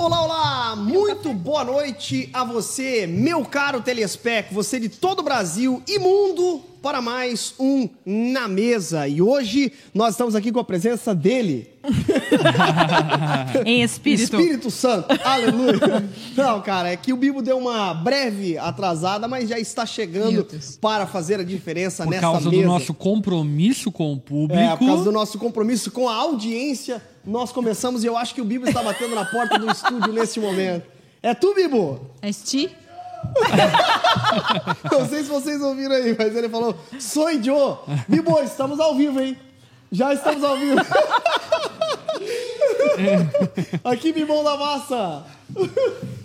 Olá, olá! Muito boa noite a você, meu caro Telespec, você de todo o Brasil e mundo, para mais um Na Mesa. E hoje nós estamos aqui com a presença dele. em espírito. Espírito Santo, aleluia. Não, cara, é que o Bibo deu uma breve atrasada, mas já está chegando para fazer a diferença por nessa mesa. Por causa do nosso compromisso com o público. É, por causa do nosso compromisso com a audiência, nós começamos e eu acho que o Bibo está batendo na porta do estúdio nesse momento. É tu, Bibo? É ti? Não sei se vocês ouviram aí, mas ele falou: Sou Joe. Bibo, estamos ao vivo, hein? Já estamos ao vivo. Aqui, Bibão da Massa.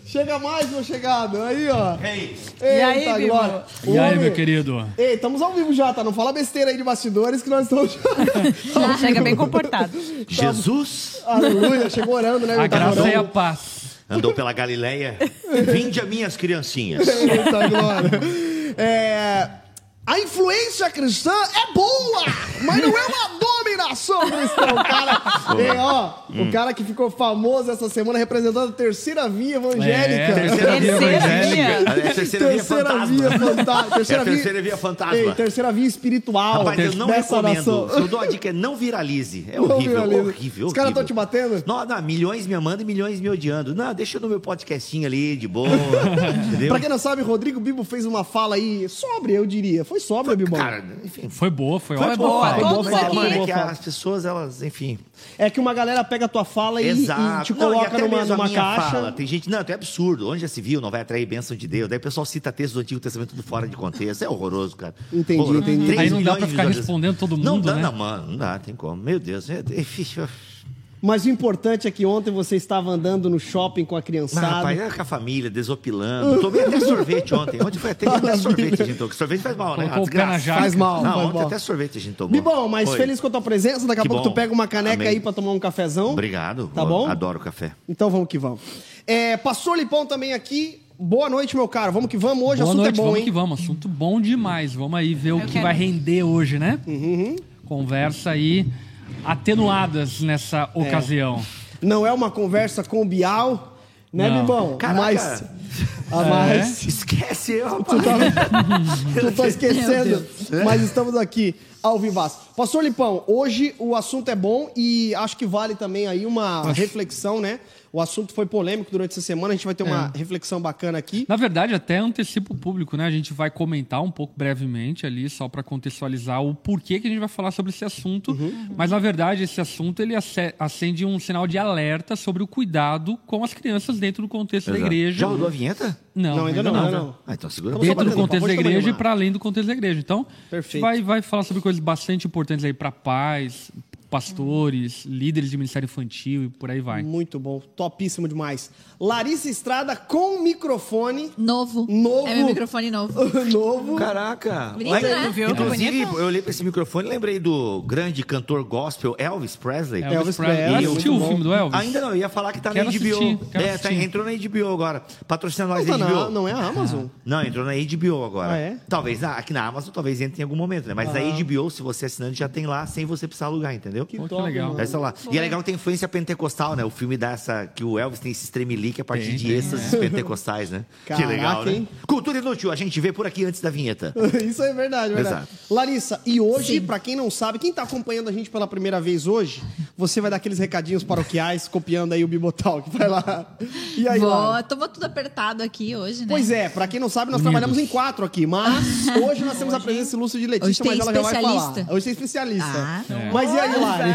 Chega mais, meu chegado. Aí, ó. Hey. Eita, e aí, Bibo? E aí, meu querido? Ei, estamos ao vivo já, tá? Não fala besteira aí de bastidores que nós estamos... Já chega bem comportado. Jesus. Aleluia, chegou orando, né? A graça e a paz. Andou pela Galileia. Vinde a minhas criancinhas. Eita, glória. É... A influência cristã é boa, mas não é uma dominação cristã. O cara, é, ó, hum. o cara que ficou famoso essa semana representando a terceira via evangélica. É, terceira via evangélica. É, terceira, via fantasma. Via fanta terceira, é, terceira via fantasma. Ei, terceira via espiritual. Rapaz, eu não recomendo. Nação. Eu dou a dica, não viralize. É horrível, viralize. horrível. Os caras estão te batendo? Não, não, milhões me amando e milhões me odiando. Não, deixa no meu podcastinho ali, de boa. Pra quem não sabe, Rodrigo Bibo fez uma fala aí sóbria, eu diria. Foi foi Bibão. Cara, enfim. Foi boa, foi, foi. Boa, foi boa, mas, é, mano, é que as pessoas, elas, enfim. É que uma galera pega a tua fala e, e te coloca não, e numa, numa caixa. Fala. Tem gente, não, é absurdo. Onde já se viu, não vai atrair bênção de Deus. Daí o pessoal cita textos do Antigo Testamento tudo fora de contexto. É horroroso, cara. Entendi, Pô, entendi. Aí não dá pra ficar respondendo todo mundo, não, dá, né? Não, mano, não dá, tem como. Meu Deus, é, é, mas o importante é que ontem você estava andando no shopping com a criançada. Não, rapaz, era com a família, desopilando. Tomei até sorvete ontem. Ontem foi até, até sorvete a gente tomou. Sorvete faz mal, né? Faz mal, Não, faz ontem mal. até sorvete a gente tomou. Bibão, mas foi. feliz com a tua presença. Daqui a que pouco bom. tu pega uma caneca Amém. aí para tomar um cafezão. Obrigado. Tá bom? Adoro café. Então vamos que vamos. É, Pastor Lipão também aqui. Boa noite, meu caro. Vamos que vamos. Hoje o assunto noite, é bom, vamos hein? que vamos. Assunto bom demais. Vamos aí ver Eu o que quero. vai render hoje, né? Uhum. Conversa aí atenuadas nessa ocasião. Não é uma conversa com Bial, né, Não. Bibão? Caraca. Mas. A mais. Esquece eu, Tu tá, tu tá esquecendo, Meu mas estamos aqui ao vivaço. Pastor Lipão, hoje o assunto é bom e acho que vale também aí uma reflexão, né? O assunto foi polêmico durante essa semana, a gente vai ter uma reflexão bacana aqui. Na verdade, até antecipa o público, né? A gente vai comentar um pouco brevemente ali, só para contextualizar o porquê que a gente vai falar sobre esse assunto. Uhum. Mas, na verdade, esse assunto ele ace- acende um sinal de alerta sobre o cuidado com as crianças dentro do contexto da Exato. igreja. Já rodou a vinheta? Não, Não, ainda não, ainda não. Ah, então segura Vamos só Dentro do batendo contexto da igreja e não. para além do contexto da igreja. Então, Perfeito. a gente vai, vai falar sobre coisas bastante importantes aí para pais, pastores, líderes de ministério infantil e por aí vai. Muito bom, topíssimo demais. Larissa Estrada com microfone Novo. Novo. É meu microfone novo. novo. Caraca. Bonito, Lá- né? Viu? Inclusive, Bonito. eu olhei pra esse microfone e lembrei do grande cantor gospel Elvis Presley. Elvis, Elvis Presley. Presley, Assistiu o filme do Elvis? Ainda não, eu ia falar que tá Quero na HBO. assistir, é, tá, entrou na HBO agora. Patrocina nós Não, da tá HBO. na- não é a Amazon. Não, entrou na HBO agora. Ah, é? Talvez na- aqui na Amazon, talvez entre em algum momento, né? Mas na HBO, se você é assinante, já tem lá sem você precisar alugar, entendeu? Que Pô, que legal. está lá. E é legal que tem influência pentecostal, né? O filme dá essa. Que o Elvis tem esse tremelique a partir Tem, de êxtases pentecostais, né? Caraca, que legal, né? hein? Cultura inútil, a gente vê por aqui antes da vinheta. Isso é verdade, verdade. Exato. Larissa, e hoje, pra quem não sabe, quem tá acompanhando a gente pela primeira vez hoje, você vai dar aqueles recadinhos paroquiais, copiando aí o Bibotalk. Vai lá. E aí, Vou, Lara? tamo tudo apertado aqui hoje, né? Pois é, pra quem não sabe, nós Unidos. trabalhamos em quatro aqui, mas hoje nós temos a presença ilustre de Letícia, Hoje mas ela já vai falar. especialista. Hoje tem especialista. Ah, Mas e aí, Lari?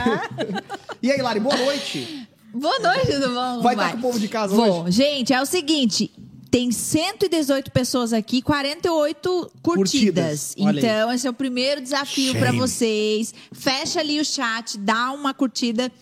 e aí, Lari, boa noite. Boa noite, tudo bom? Vai estar com o povo de casa Vou. hoje? Gente, é o seguinte. Tem 118 pessoas aqui, 48 curtidas. Curtidas. Então, esse é o primeiro desafio para vocês. Fecha ali o chat, dá uma curtida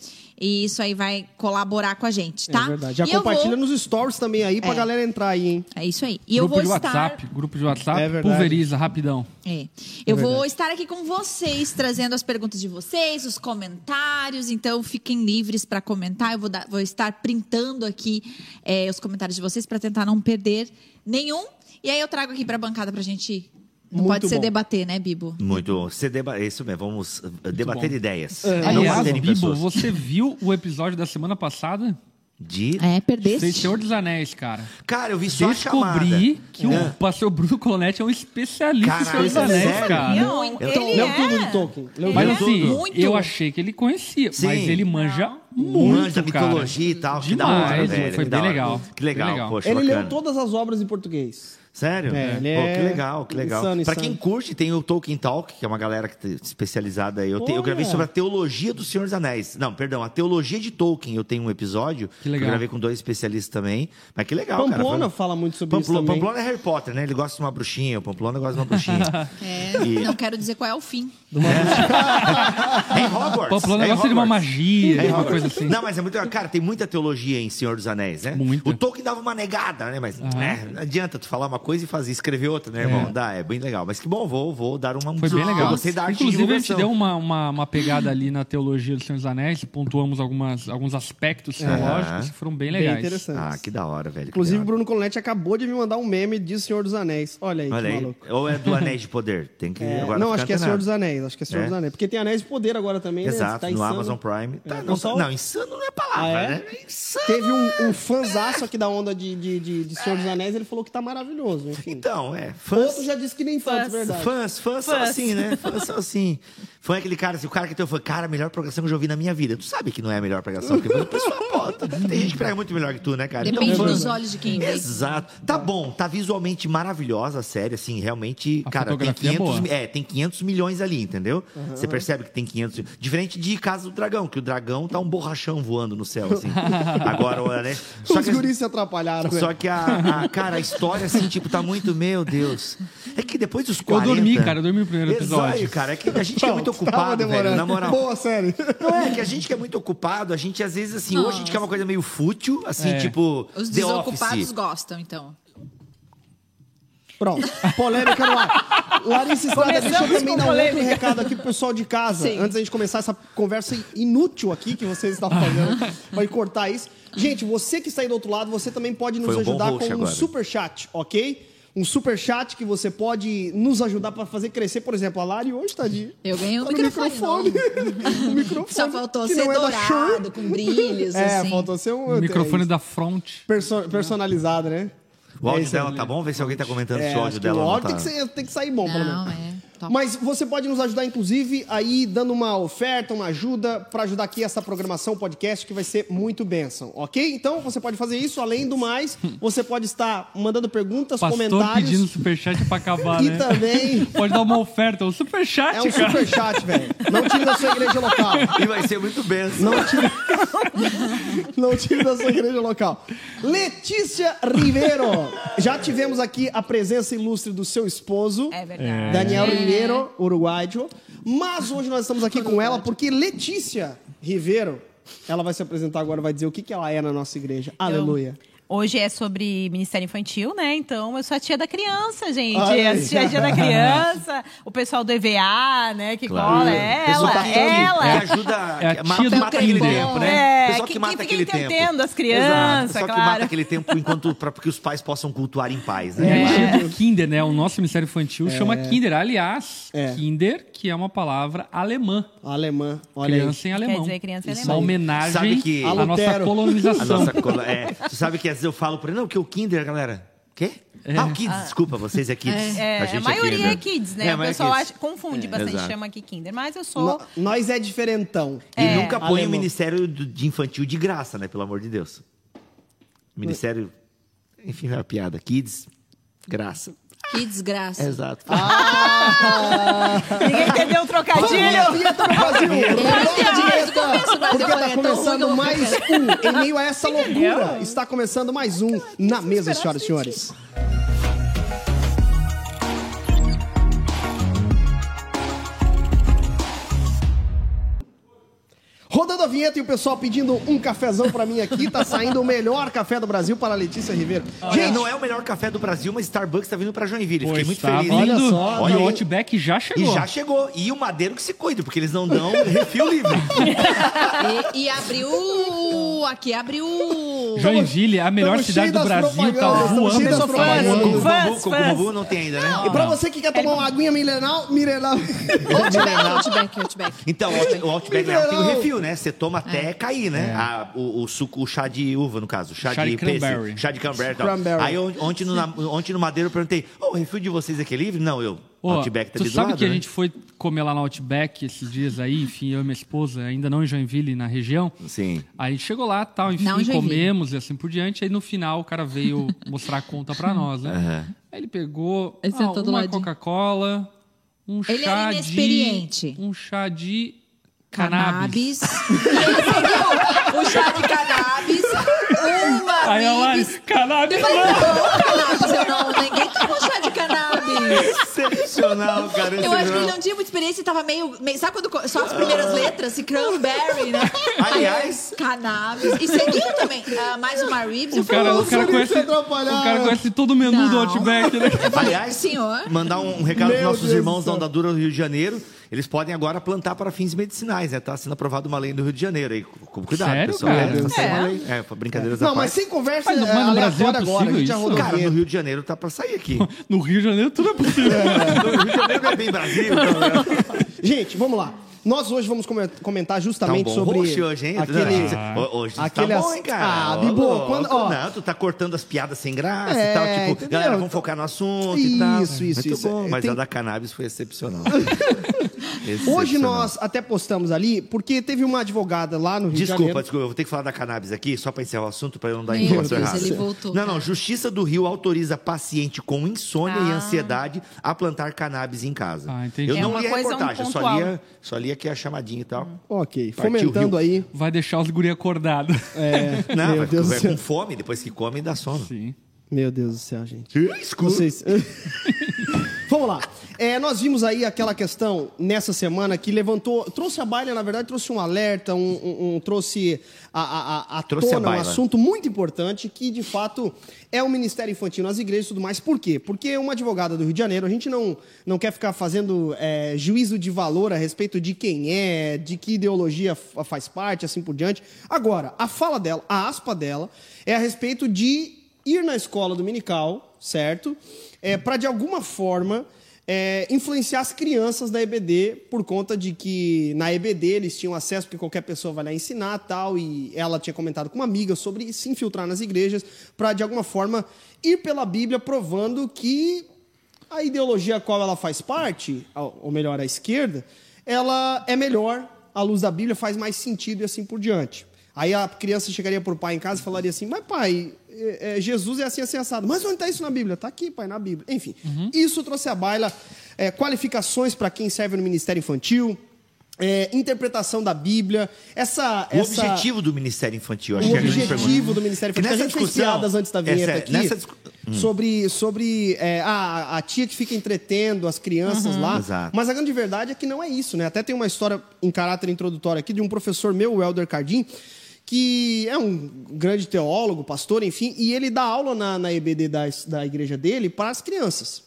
e isso aí vai colaborar com a gente, tá? É verdade. Já E eu compartilha vou- nos stories também aí pra É. galera entrar aí, hein? É isso aí. E grupo eu de vou estar WhatsApp, grupo de WhatsApp, É verdade. pulveriza rapidão. É. Eu vou verdade. estar aqui com vocês, trazendo as perguntas de vocês, os comentários. Então, fiquem livres para comentar. Eu vou, dar- vou estar printando aqui é, os comentários de vocês para tentar não perder nenhum. E aí eu trago aqui para a bancada para a gente. Não Muito pode ser bom. debater, né, Bibo? Muito. Você deba... Isso mesmo, vamos uh, debater bom. ideias. É. Não Aliás, bater em Bibo, pessoas. você viu o episódio da semana passada? De. É, perdeste. Senhor dos Anéis, cara. Cara, eu vi só a chamada. Descobri que É. o pastor Bruno Colonetti é um especialista em Senhor dos Anéis, sério? cara. Não, Então, ele leu é. tudo de Tolkien. Leu Mas assim, Muito. eu achei que ele conhecia, Sim. mas ele manja muito, Manja cara. mitologia e tal. que da hora, Demais, velho. foi que bem da hora. legal. Que legal, legal. poxa, Ele bacana. leu todas as obras em português. Sério? É, ele Pô, é que legal, que legal. insano, pra insano. quem curte, tem o Tolkien Talk, que é uma galera que te- especializada aí. Eu, te- eu gravei sobre a teologia do Senhor dos Anéis. Não, perdão, a teologia de Tolkien. Eu tenho um episódio. Que legal. Eu gravei com dois especialistas também. Mas que legal, cara. Pamplona Foi- um fala muito sobre Pamplona, isso também. Pamplona é Harry Potter, né? Ele gosta de uma bruxinha. O Pamplona gosta de uma bruxinha. É, E- Não quero dizer qual é o fim. é em Hogwarts. Pamplona é gosta de uma magia, É uma coisa assim. Não, mas é muito. Cara, tem muita teologia em Senhor dos Anéis, né? Muita. O Tolkien dava uma negada, né? Mas né, não adianta tu falar uma coisa e fazer, escrever outra, né, irmão? Dá, é bem legal. Mas que bom, vou, vou dar uma. Foi bem legal. Da arte Inclusive, de a gente deu uma, uma, uma pegada ali na teologia do Senhor dos Anéis, pontuamos algumas, alguns aspectos teológicos que foram bem Bem legais. interessante. Ah, que da hora, velho. Inclusive, o. Bruno Colonetti acabou de me mandar um meme de Senhor dos Anéis. Olha aí, Olha que aí. maluco. Ou é do Anéis de Poder. Tem que. É, agora não, acho que é Senhor dos Anéis. Acho que é Senhor É? dos Anéis. Porque tem Anéis de Poder agora também, né? Exato, Tá no insano. Amazon Prime. Tá, É, não, pessoal- não, insano não é palavra, Ah, é? né? É insano. Teve um, um fãzaço aqui da onda de, de, de, de Senhor dos Anéis, ele falou que tá maravilhoso, enfim. Então, é. Fãs, Outro já disse que nem tanto, Fãs. verdade. Fãs, fãs são Fãs. assim, né? Fãs são assim. É aquele cara, assim, o cara que tem fã, cara, a melhor pregação que eu já ouvi na minha vida. Tu sabe que não é a melhor pregação, porque o pessoal, pô, tem gente que prega muito melhor que tu, né, cara? Depende fã- dos olhos de quem vê. Exato. Tá bom, tá visualmente maravilhosa a série, assim, realmente, A cara, tem fotografia é 500, boa. é, tem 500 milhões ali, entendeu? Você percebe que tem 500, diferente de Casa do Dragão, que o dragão tá um borrachão voando no céu, assim. Agora, né? Só Os que, guris se atrapalharam, só velho. que a, a- cara, a história, assim, tipo, tá muito, meu Deus. É que depois dos Eu 40... dormi, cara, eu dormi no primeiro episódio. Exato, cara, é que a gente que é muito Tava ocupado, velho, na moral. Boa série. Não é, que a gente que é muito ocupado, a gente às vezes assim, hoje a gente quer uma coisa meio fútil, assim, É. tipo Os desocupados Office. gostam, então. Pronto, polêmica no ar. Larissa Estrada, deixa eu também dar um outro recado aqui pro pessoal de casa. Sim. Antes da gente começar essa conversa inútil aqui que vocês estão fazendo, pode cortar isso. Gente, você que está aí do outro lado, você também pode nos um ajudar com um agora. super chat, ok? Um super chat que você pode nos ajudar para fazer crescer, por exemplo, a Lari hoje tá de Eu ganhei um tá microfone um microfone Só faltou ser é dourado, com brilhos, É, assim. faltou ser um O microfone é, da front. perso- personalizado, né? O áudio É dela tá bom? Vê se alguém tá comentando É, se o acho áudio dela o áudio tá. tem, que ser- tem que sair bom, pelo Não, menos. é. Top. Mas você pode nos ajudar, inclusive, aí dando uma oferta, uma ajuda para ajudar aqui essa programação podcast que vai ser muito bênção, ok? Então você pode fazer isso. Além do mais, você pode estar mandando perguntas, Pastor comentários pedindo superchat pra acabar, e né? também Pode dar uma oferta, um superchat, é um cara. superchat, velho. Não tire da sua igreja local. E vai ser muito benção. Não tire... Não tire da sua igreja local. Letícia Ribeiro. Já tivemos aqui a presença ilustre do seu esposo. É verdade. Daniel É. Ribeiro, uruguaio. Mas hoje nós estamos aqui com ela porque Letícia Ribeiro, ela vai se apresentar agora, vai dizer o que, que ela é na nossa igreja. Aleluia. Hoje é sobre Ministério Infantil, né? Então eu sou a tia da criança, gente. Olha aí. A tia, a tia da criança, o pessoal do EVA, né? Que Claro. cola, é ela, que- ela. Que ajuda, É a que tia mata, do mata aquele tempo, né? É, Pessoal que, que- mata que aquele tempo. entretendo as Exato. crianças, Pessoal que claro. mata aquele tempo enquanto para que os pais possam cultuar em paz, É né? tia do Kinder, né? O nosso Ministério Infantil chama Kinder. Aliás, É. Kinder, que é uma palavra alemã. Alemã, olha aí. criança em alemão. dizer criança em Isso alemão. Uma homenagem Sabe que- à nossa Lutero. A colonização. nossa cola, é, tu sabe que vezes eu falo por ele, não, que o Kinder, galera. Quê? Ah, o Kids, desculpa, vocês é Kids. É, a a, gente maioria é é kids, né? É, o é pessoal kids. acha, confunde bastante, exato. chama aqui Kinder. Mas eu sou. No- nós é diferentão. E É. nunca põe o Alemão. Ministério do- de Infantil de graça, né? Pelo amor de Deus. Ministério. Enfim, é uma piada. Kids, graça. Que desgraça. Exato. Ninguém entendeu o trocadilho? Vinheta do Brasil! Roda a vinheta, Porque tá é tão ruim que começando mais um. Em meio a essa loucura, está começando mais um na mesa, senhoras e senhores. Rodando a vinheta e o pessoal pedindo um cafezão pra mim aqui, tá saindo o melhor café do Brasil para a Letícia Ribeiro. Gente, não é o melhor café do Brasil, mas Starbucks tá vindo pra Joinville. Fiquei Pois muito tá feliz. vindo. Olha só, e né? o Outback já E chegou. já chegou. E o Madeiro que se cuide, porque eles não dão refil livre. E, e abriu. Aqui abriu Joinville, a melhor cidade do Brasil, tá voando. Fãs, fãs. Bambu não tem ainda, né? E pra você que quer tomar uma aguinha mineral, mineral. Outback, Outback, Outback. Então, o Out- o Outback tem o refil, né? Você toma até cair, né? A- o, o suco, o chá de uva, no caso. o Chá, Chá de, de pêssego, cranberry. Chá de cranberry. tal. Cranberry. Aí on- ontem no, ontem no Madeiro eu perguntei, ô, o refil de vocês aqui é livre? Não, eu. Ô, Outback tá tu ali do sabe lado, que a né? gente foi comer lá no Outback esses dias aí, enfim, eu e minha esposa, ainda não em Joinville, na região. Sim. Aí chegou lá, tal, enfim, Não comemos e assim por diante. Aí no final o cara veio mostrar a conta pra nós, né? Aham. Aí ele pegou Ele ah, uma. Coca-Cola, um Ele chá era inexperiente. de... Um chá de cannabis. O chá de cannabis, uma Aí a Lari, ribs. cannabis Eu falei, não! não, cannabis, eu não, ninguém tomou chá de cannabis. Excepcional, cara. Eu acho que ele não tinha muita experiência e tava meio, meio. Sabe quando. Só as primeiras letras, se cranberry, né? Aliás- Cannabis. E seguiu também. ah, mais uma ribs O cara, o cara conhece, se o cara conhece todo o menu do Não. Outback, né? Aliás, Senhor. mandar um recado Meu para nossos Deus irmãos da céu. Ondadura do Rio de Janeiro. Eles podem agora plantar para fins medicinais, né? Tá sendo aprovada uma lei no Rio de Janeiro aí. Com cuidado, Sério, pessoal. cara? É, tá sendo uma É. lei. É, brincadeiras Não, à mas sem conversa Mas é, mas no Brasil é agora. A gente já Cara, no. Rio de Janeiro tá para sair aqui. No Rio de Janeiro tudo é possível. no Rio de Janeiro não é bem Brasil. Então, né? Gente, vamos lá. Nós hoje vamos come- comentar Tá um justamente bom sobre roxo hoje, hein? aquele... Não, Hoje aquele tá bom, hein, cara? Ah, Bibo, louco. quando- ó. Não, tu tá cortando as piadas sem graça É, e tal. Tipo, entendeu? galera, vamos focar no assunto e tal. Isso, isso, Muito isso. bom, É, mas tem- a da cannabis foi excepcional. Hoje nós até postamos ali, porque teve uma advogada lá no Rio de Desculpa, Janeiro. desculpa, eu vou ter que falar da cannabis aqui, só para encerrar o assunto, para eu não dar Meu informação Deus, errada. ele voltou, Não, não. Justiça do Rio autoriza paciente com insônia e Ah. ansiedade a plantar cannabis em casa. Ah, entendi. Eu É não uma li a um reportagem, eu só lia, só li aqui a chamadinha e tal. Ok, Partiu fomentando aí. Vai deixar os guri acordados. É, Não, meu vai, Deus do vai céu. com fome, depois que come dá sono. Sim. Meu Deus do céu, gente. Escuta. Vocês... Vamos lá. É, nós vimos aí aquela questão nessa semana que levantou, trouxe a baila, na verdade, trouxe um alerta, um, um- um- trouxe a, a, a, a Trouxe a tona um baila. assunto muito importante que, de fato, é o Ministério Infantil nas igrejas e tudo mais. Por quê? Porque uma advogada do Rio de Janeiro, a gente não, não quer ficar fazendo é, juízo de valor a respeito de quem é, de que ideologia fa- faz parte, assim por diante. Agora, a fala dela, a aspa dela, é a respeito de ir na escola dominical, certo? É, para de alguma forma é, influenciar as crianças da EBD por conta de que na EBD eles tinham acesso porque qualquer pessoa vai lá ensinar tal e ela tinha comentado com uma amiga sobre se infiltrar nas igrejas para de alguma forma ir pela Bíblia provando que a ideologia a qual ela faz parte, ou melhor, a esquerda, ela é melhor, à luz da Bíblia faz mais sentido e assim por diante. Aí a criança chegaria para o pai em casa e falaria assim: Mas pai, é, é, Jesus é assim, assim, assado. Mas onde está isso na Bíblia? Está aqui, pai, na Bíblia. Enfim, isso trouxe à baila é, qualificações para quem serve no Ministério Infantil, é, interpretação da Bíblia, essa. O essa... objetivo do Ministério Infantil, acho O que é a objetivo do Ministério Infantil. A nessa gente fez discussão- piadas antes da vinheta essa- aqui nessa discu- sobre, sobre é, a, a tia que fica entretendo as crianças lá. Exato. Mas a grande verdade é que não é isso, né? Até tem uma história em caráter introdutório aqui de um professor meu, o Helder Cardim, que é um grande teólogo, pastor, enfim, e ele dá aula na, na EBD da, da igreja dele para as crianças.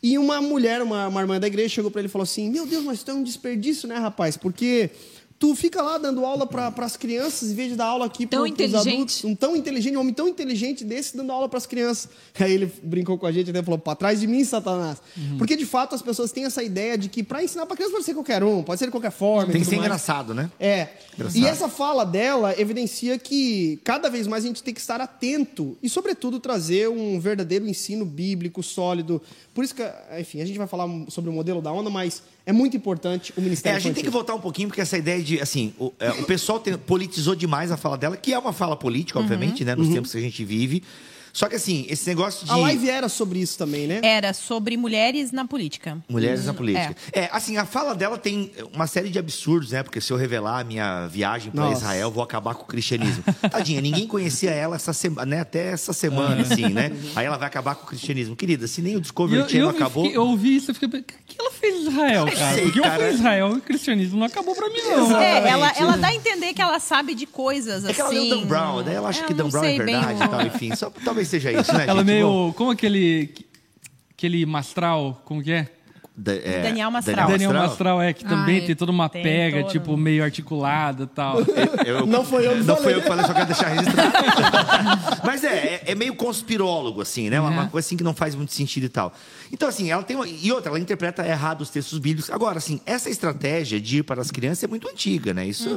E uma mulher, uma, uma irmã da igreja, chegou para ele e falou assim: Meu Deus, mas isso é um desperdício, né, rapaz? Porque tu fica lá dando aula para as crianças em vez de dar aula aqui para os adultos. Um tão inteligente, um homem tão inteligente desse dando aula para as crianças. Aí ele brincou com a gente e até falou: para trás de mim, Satanás. Uhum. Porque de fato as pessoas têm essa ideia de que para ensinar para criança pode ser qualquer um, pode ser de qualquer forma. e Tem que ser mais. engraçado, né? É. Engraçado. E essa fala dela evidencia que cada vez mais a gente tem que estar atento e, sobretudo, trazer um verdadeiro ensino bíblico sólido. Por isso que, enfim, a gente vai falar sobre o modelo da onda, mas é muito importante o É, Ministério a gente tem que Infantil. voltar um pouquinho, porque essa ideia de, assim, o, é, o pessoal tem- politizou demais a fala dela, que é uma fala política, obviamente, né, nos tempos que a gente vive. Só que, assim, esse negócio de... A live era sobre isso também, né? Era sobre mulheres na política. Mulheres na política. É. assim, a fala dela tem uma série de absurdos, né? Porque se eu revelar a minha viagem para. Israel, vou acabar com o cristianismo. Tadinha, ninguém conhecia ela essa semana, né? Até essa semana, assim, né? Aí ela vai acabar com o cristianismo. Querida, se nem o Discovery eu, Channel eu, acabou. fiquei- eu ouvi isso e fiquei. O que ela fez em Israel, cara? sei, o que cara. fez em Israel? O cristianismo não acabou pra mim, não. É, ela, Exatamente. ela dá a entender que ela sabe de coisas assim. É que ela leu Dan Brown, daí ela acha Eu que Dan Brown é verdade e tal, enfim. Só, talvez seja isso, né, Ela gente? meio. Bom, Como aquele. Aquele mastral, como que é? Da- é, Daniel Mastral. Daniel Mastral é que também Ai, tem toda uma tem pega, todo. tipo, meio articulada e tal. Eu- Não foi eu que Não falei. foi eu que falei, só quero deixar registrado. Mas é, é, é meio conspirólogo, assim, né? Uma, uma coisa assim que não faz muito sentido e tal. Então, assim, ela tem uma... E outra, ela interpreta errado os textos bíblicos. Agora, assim, essa estratégia de ir para as crianças é muito antiga, né? Isso,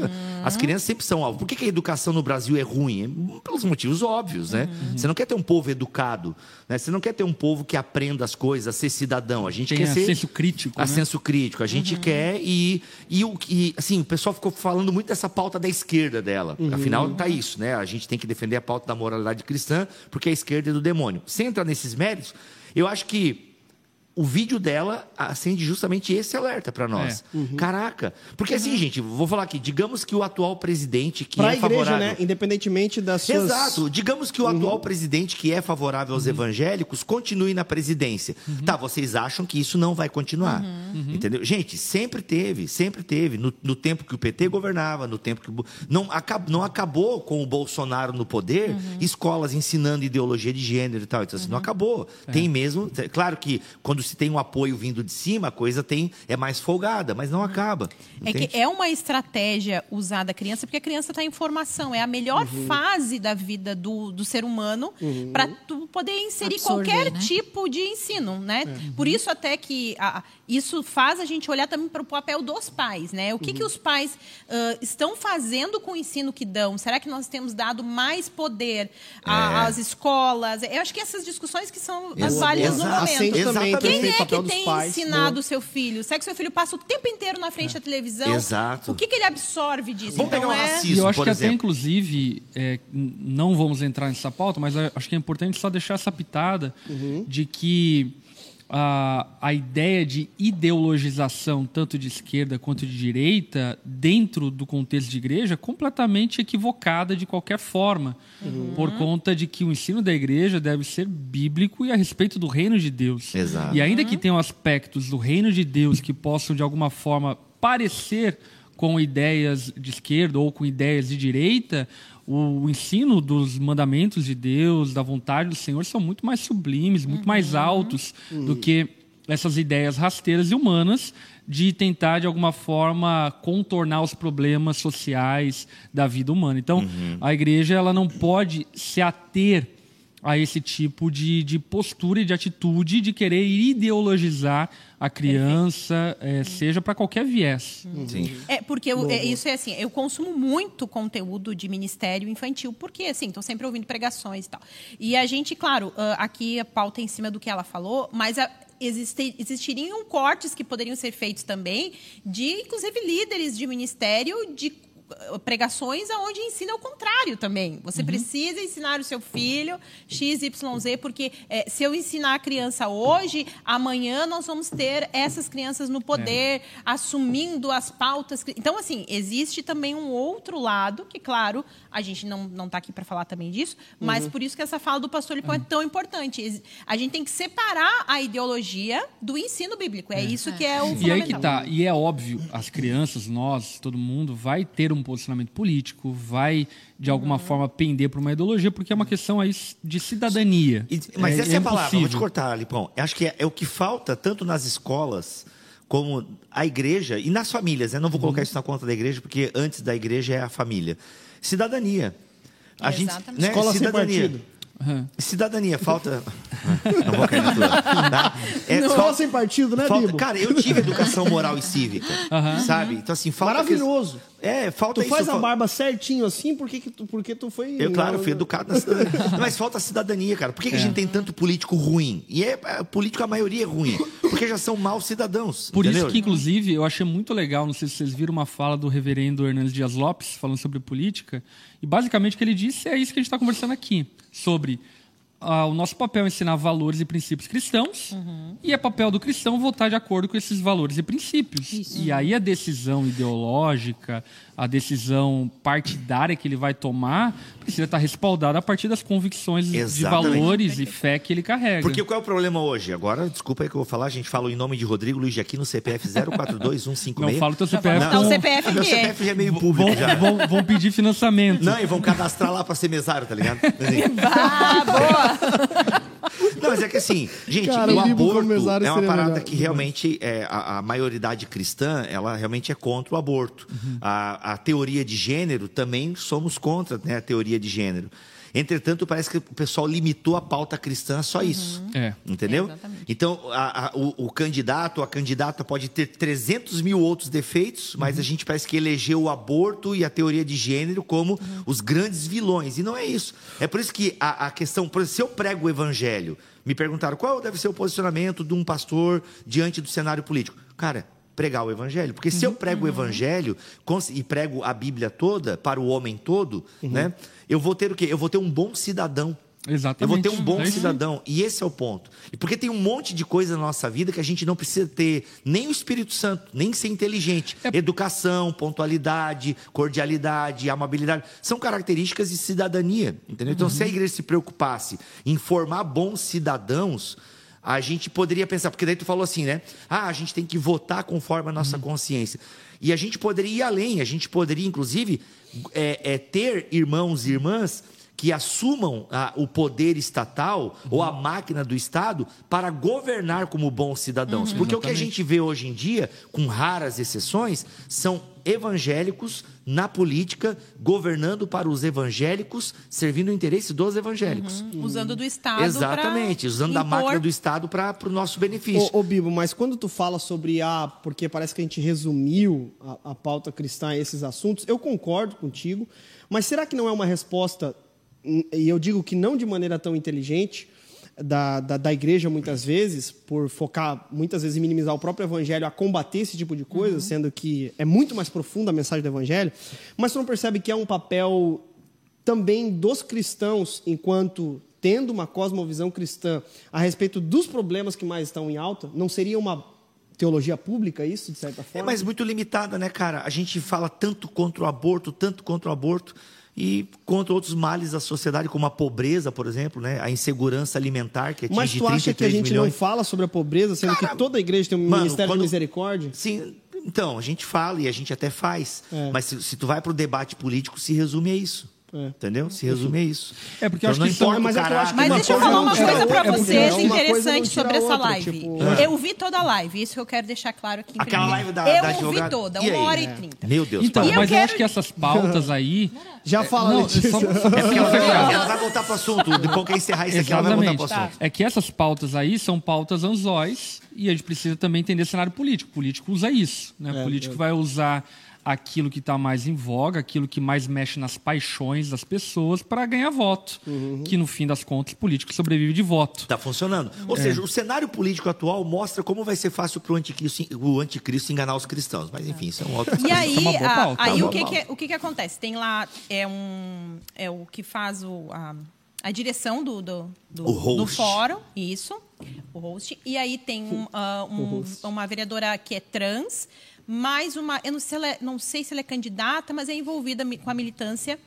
As crianças sempre são alvo. Por que, que a educação no Brasil é ruim? É pelos motivos óbvios, né? Você não quer ter um povo educado, né? Você não quer ter um povo que aprenda as coisas, a ser cidadão. A gente Tem quer a ser... crítico, A né? senso crítico. A gente quer e, e, o, e, assim, o pessoal ficou falando muito dessa pauta da esquerda dela. Afinal, tá isso, né? A gente tem que defender a pauta da moralidade cristã, porque a esquerda é do demônio. Sem entrar nesses méritos, eu acho que o vídeo dela acende justamente esse alerta para nós. Caraca. Porque assim, gente, vou falar aqui, digamos que o atual presidente que Pra é igreja, favorável... né? Independentemente das suas... Exato. Digamos que o atual presidente que é favorável aos evangélicos continue na presidência. Tá, vocês acham que isso não vai continuar. Entendeu? Gente, sempre teve, sempre teve. No, no tempo que o PT governava, no tempo que. Não, acab, não acabou com o Bolsonaro no poder, escolas ensinando ideologia de gênero e tal. Então, assim, não acabou. Tem mesmo. Claro que quando se tem um apoio vindo de cima, a coisa tem, é mais folgada, mas não acaba. É entende? que é uma estratégia usada a criança, porque a criança está em formação. É a melhor Uhum. fase da vida do, do ser humano para tu poder inserir Absorver, qualquer né? tipo de ensino, né? É. Por isso até que a- isso faz a gente olhar também para o papel dos pais, né? O que, Uhum. que os pais ah, estão fazendo com o ensino que dão? Será que nós temos dado mais poder a- É. às escolas? Eu acho que essas discussões que são as válidas no momento. Também, Exatamente. Quem o é que tem pais. ensinado o seu filho? Será que seu filho passa o tempo inteiro na frente da televisão? Exato. O que, que ele absorve disso? Vamos pegar um é... racismo. E eu acho por que até, exemplo. inclusive, é, não vamos entrar nessa pauta, mas eu acho que é importante só deixar essa pitada de que a, a ideia de ideologização, tanto de esquerda quanto de direita, dentro do contexto de igreja, é completamente equivocada de qualquer forma, por conta de que o ensino da igreja deve ser bíblico e a respeito do reino de Deus. Exato. E ainda que tenham aspectos do reino de Deus que possam, de alguma forma, parecer com ideias de esquerda ou com ideias de direita, o ensino dos mandamentos de Deus, da vontade do Senhor, são muito mais sublimes, muito mais altos do que essas ideias rasteiras e humanas de tentar, de alguma forma, contornar os problemas sociais da vida humana. Então, a igreja ela não pode se ater a esse tipo de, de postura e de atitude de querer ideologizar a criança, eh, seja para qualquer viés. Sim. É, porque eu- é, isso é assim, eu consumo muito conteúdo de ministério infantil, porque assim, estou sempre ouvindo pregações e tal. E a gente, claro, ah, aqui a pauta é em cima do que ela falou, mas a- existe- existiriam cortes que poderiam ser feitos também de, inclusive, líderes de ministério de pregações aonde ensina o contrário também. Você precisa ensinar o seu filho XYZ, porque eh, se eu ensinar a criança hoje, amanhã nós vamos ter essas crianças no poder, assumindo as pautas. Então, assim, existe também um outro lado, que, claro, a gente não, não está aqui para falar também disso, mas por isso que essa fala do pastor Lipão é tão importante. A gente tem que separar a ideologia do ensino bíblico. É, isso que é o E aí fundamental. que tá, e é óbvio, as crianças, nós, todo mundo, vai ter um posicionamento político, vai de alguma forma pender para uma ideologia, porque é uma questão aí de cidadania. E- mas essa é a palavra, vou te cortar, Lipão. Eu acho que é, é o que falta tanto nas escolas como a igreja e nas famílias. Eu não vou colocar isso na conta da igreja, porque antes da igreja é a família. Cidadania. A gente, Exatamente. né, Escola sem cidadania. Partido. Cidadania, falta. não vou cair. Tá? É, Escola falta- sem partido, né, falta- Bibo? Cara, eu tive educação moral e cívica, sabe? Então, assim, falta. Maravilhoso. É, falta Tu isso. faz a fal- barba certinho assim, por que, que tu, porque tu foi... Eu, claro, não- fui educado na cidadania. Mas falta cidadania, cara. Por que, que a gente tem tanto político ruim? E é, é, político, a maioria é ruim. Porque já são maus cidadãos. Por entendeu? isso que, inclusive, eu achei muito legal, não sei se vocês viram uma fala do reverendo Hernandes Dias Lopes falando sobre política, e basicamente o que ele disse é isso que a gente está conversando aqui, sobre ah, o nosso papel é ensinar valores e princípios cristãos, e é papel do cristão votar de acordo com esses valores e princípios. E aí a decisão ideológica, a decisão partidária que ele vai tomar, precisa estar respaldada a partir das convicções de Exatamente. valores e fé que ele carrega. Porque qual é o problema hoje? Agora, desculpa aí que eu vou falar, a gente fala em nome de Rodrigo Luiz de aqui no CPF 042156. Não fala o teu CPF. Não, o com- CPF Meu que é. CPF já é meio público Vão, já. vão, vão pedir financiamento. Não, e vão cadastrar lá pra ser mesário, tá ligado? Assim, Ah, boa! Não, mas é que assim, gente, Cara, o aborto é uma parada melhor. que realmente é, a, a maioridade cristã, ela realmente é contra o aborto. Uhum. A, a teoria de gênero também somos contra né, a teoria de gênero. Entretanto, parece que o pessoal limitou a pauta cristã a só isso. É. Entendeu? Exatamente. Então, a- a- o, o candidato, a candidata pode ter 300 mil outros defeitos, mas Uhum. a gente parece que elegeu o aborto e a teoria de gênero como Uhum. os grandes vilões. E não é isso. É por isso que a, a questão, por exemplo, se eu prego o evangelho, me perguntaram qual deve ser o posicionamento de um pastor diante do cenário político. Cara, pregar o evangelho. Porque se eu prego o evangelho cons- e prego a Bíblia toda para o homem todo, né? Eu vou ter o quê? Eu vou ter um bom cidadão. Exatamente. Eu vou ter um bom É cidadão. E esse é o ponto. E porque tem um monte de coisa na nossa vida que a gente não precisa ter nem o Espírito Santo, nem ser inteligente. É Educação, pontualidade, cordialidade, amabilidade. São características de cidadania. Entendeu? Então, Uhum. se a igreja se preocupasse em formar bons cidadãos. A gente poderia pensar, porque daí tu falou assim, né? Ah, a gente tem que votar conforme a nossa Uhum. consciência. E a gente poderia ir além, a gente poderia, inclusive, é, é, ter irmãos e irmãs que assumam ah, o poder estatal ou a máquina do Estado para governar como bons cidadãos. Porque o que a gente vê hoje em dia, com raras exceções, são evangélicos na política, governando para os evangélicos, servindo o interesse dos evangélicos. Usando do Estado. Exatamente, pra usando a impor- máquina do Estado para o nosso benefício. Ô, ô, Bibo, mas quando tu fala sobre a. Porque parece que a gente resumiu a, a pauta cristã a esses assuntos, eu concordo contigo, mas será que não é uma resposta, e eu digo que não de maneira tão inteligente, da, da, da igreja muitas vezes, por focar muitas vezes em minimizar o próprio evangelho a combater esse tipo de coisa, sendo que é muito mais profunda a mensagem do evangelho, mas tu não percebe que é um papel também dos cristãos, enquanto tendo uma cosmovisão cristã a respeito dos problemas que mais estão em alta, não seria uma teologia pública isso, de certa É, forma? mas muito limitada, né, cara? A gente fala tanto contra o aborto, tanto contra o aborto, e contra outros males da sociedade, como a pobreza, por exemplo, né? A insegurança alimentar, que atinge Mas tu acha que a 33 gente milhões. não fala sobre a pobreza, sendo Cara, que toda a igreja tem um mano, ministério quando- de misericórdia? Sim, então, a gente fala e a gente até faz. É. Mas se, se tu vai para o debate político, se resume a isso. É. Entendeu? Se resume a isso. É, porque eu Então, acho não que são- importa mas é eu acho que Mas deixa eu falar uma coisa a pra outra, vocês é interessante sobre essa outra, live. tipo- Eu vi toda a live, isso que eu quero deixar claro aqui. Aquela primeiro. live da- Eu da vi advogada. toda, uma hora É. e trinta. Meu Deus, Então, E eu mas eu quero- acho que essas pautas aí. Já fala, Não, Letícia. só- É porque ela vai, ela vai voltar para o assunto. Depois que encerrar isso aqui, ela vai voltar Exatamente. para o assunto. É que essas pautas aí são pautas anzóis e a gente precisa também entender cenário político. O político usa isso. Né? É, o político é. vai usar aquilo que está mais em voga, aquilo que mais mexe nas paixões das pessoas para ganhar voto. Uhum. Que no fim das contas, o político sobrevive de voto. Está funcionando. Ou É. seja, o cenário político atual mostra como vai ser fácil para o anticristo, o anticristo enganar os cristãos. Mas enfim, isso é um outro. E aí, a- pauta. aí Tá o, que, bom. que- o que, que acontece? Tem lá, é, um, é o que faz o, a, a direção do, do, do, O host. do fórum, isso, o host. E aí tem um, ah, um- uma vereadora que é trans, mais uma, eu não sei, se ela é- não sei se ela é candidata, mas é envolvida com a militância,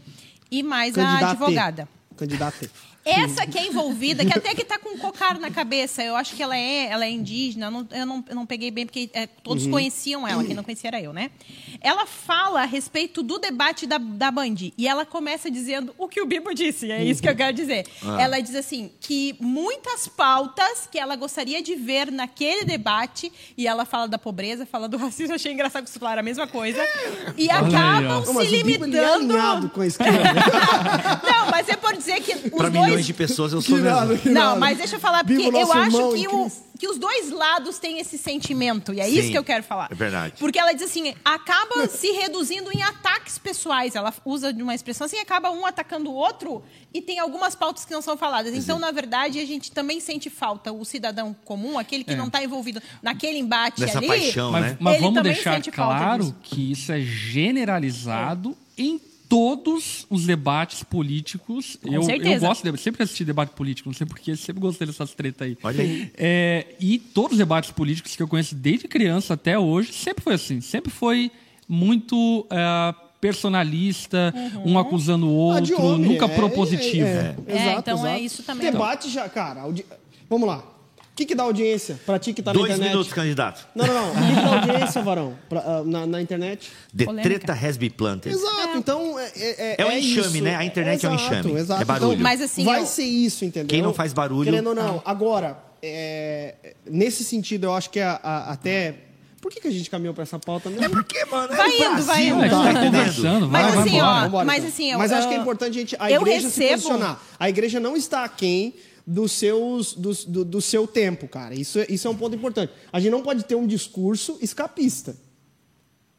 e mais a Candidate. advogada. Candidata. Essa que é envolvida, que até que tá com um cocar na cabeça, eu acho que ela é, ela é indígena, eu não, eu não, eu não peguei bem, porque é, todos conheciam ela, quem não conhecia era eu, né? Ela fala a respeito do debate da, da Band, e ela começa dizendo o que o Bibo disse, é isso que eu quero dizer. Ela diz assim, que muitas pautas que ela gostaria de ver naquele debate, e ela fala da pobreza, fala do racismo, achei engraçado que você falaram a mesma coisa, e Olha aí, acabam. Não, se mas o Bibo, ele é limitando... alinhado com a esquerda. Não, mas é por dizer que os Para dois milhões de pessoas, eu sou Que mesmo. nada, que não, nada. mas deixa eu falar, porque eu acho que, o- que os dois lados têm esse sentimento, e é isso Sim, que eu quero falar. é verdade. Porque ela diz assim, acaba se reduzindo em ataques pessoais. Ela usa de uma expressão assim, acaba um atacando o outro, e tem algumas pautas que não são faladas. Então, na verdade, a gente também sente falta, o cidadão comum, aquele que não está envolvido naquele embate Nessa ali. paixão, Mas, né? mas Ele vamos também deixar sente falta claro disso. que isso é generalizado em todos os debates políticos. eu, eu certeza. gosto de sempre assisti debate político, não sei porquê, sempre gostei dessas tretas aí. Olha aí. É, e todos os debates políticos que eu conheço desde criança até hoje, sempre foi assim. Sempre foi muito é, personalista, um acusando o Ah, outro, homem, nunca é, propositivo. É, é, É, exato, então é exato. isso também. Debate já, cara. Vamos lá. O que, que dá audiência pra ti que tá na Dois internet? minutos, candidato. Não, não, não. O que, que dá audiência, Varão, pra, ah, na, na internet? Polêmica. treta has been planted. Exato, então é, é, É o enxame, isso. né? A internet é um Exato, enxame. Exato. É barulho. Então, Mas, assim, vai eu- ser isso, entendeu? Quem não faz barulho- Querendo ou não. Agora, é, nesse sentido, eu acho que a- a- até... Por que, que a gente caminhou pra essa pauta mesmo? É porque, mano, é Vai indo, Brasil, vai indo. A gente tá tá conversando, vai, Mas vai assim, ó, Vambora, mas então. assim, eu- Mas acho que é eu- importante a, gente, a igreja se recebo- posicionar. A igreja não está aquém dos seus, dos- do, do seu tempo, cara. Isso, é- isso é um ponto importante. A gente não pode ter um discurso escapista.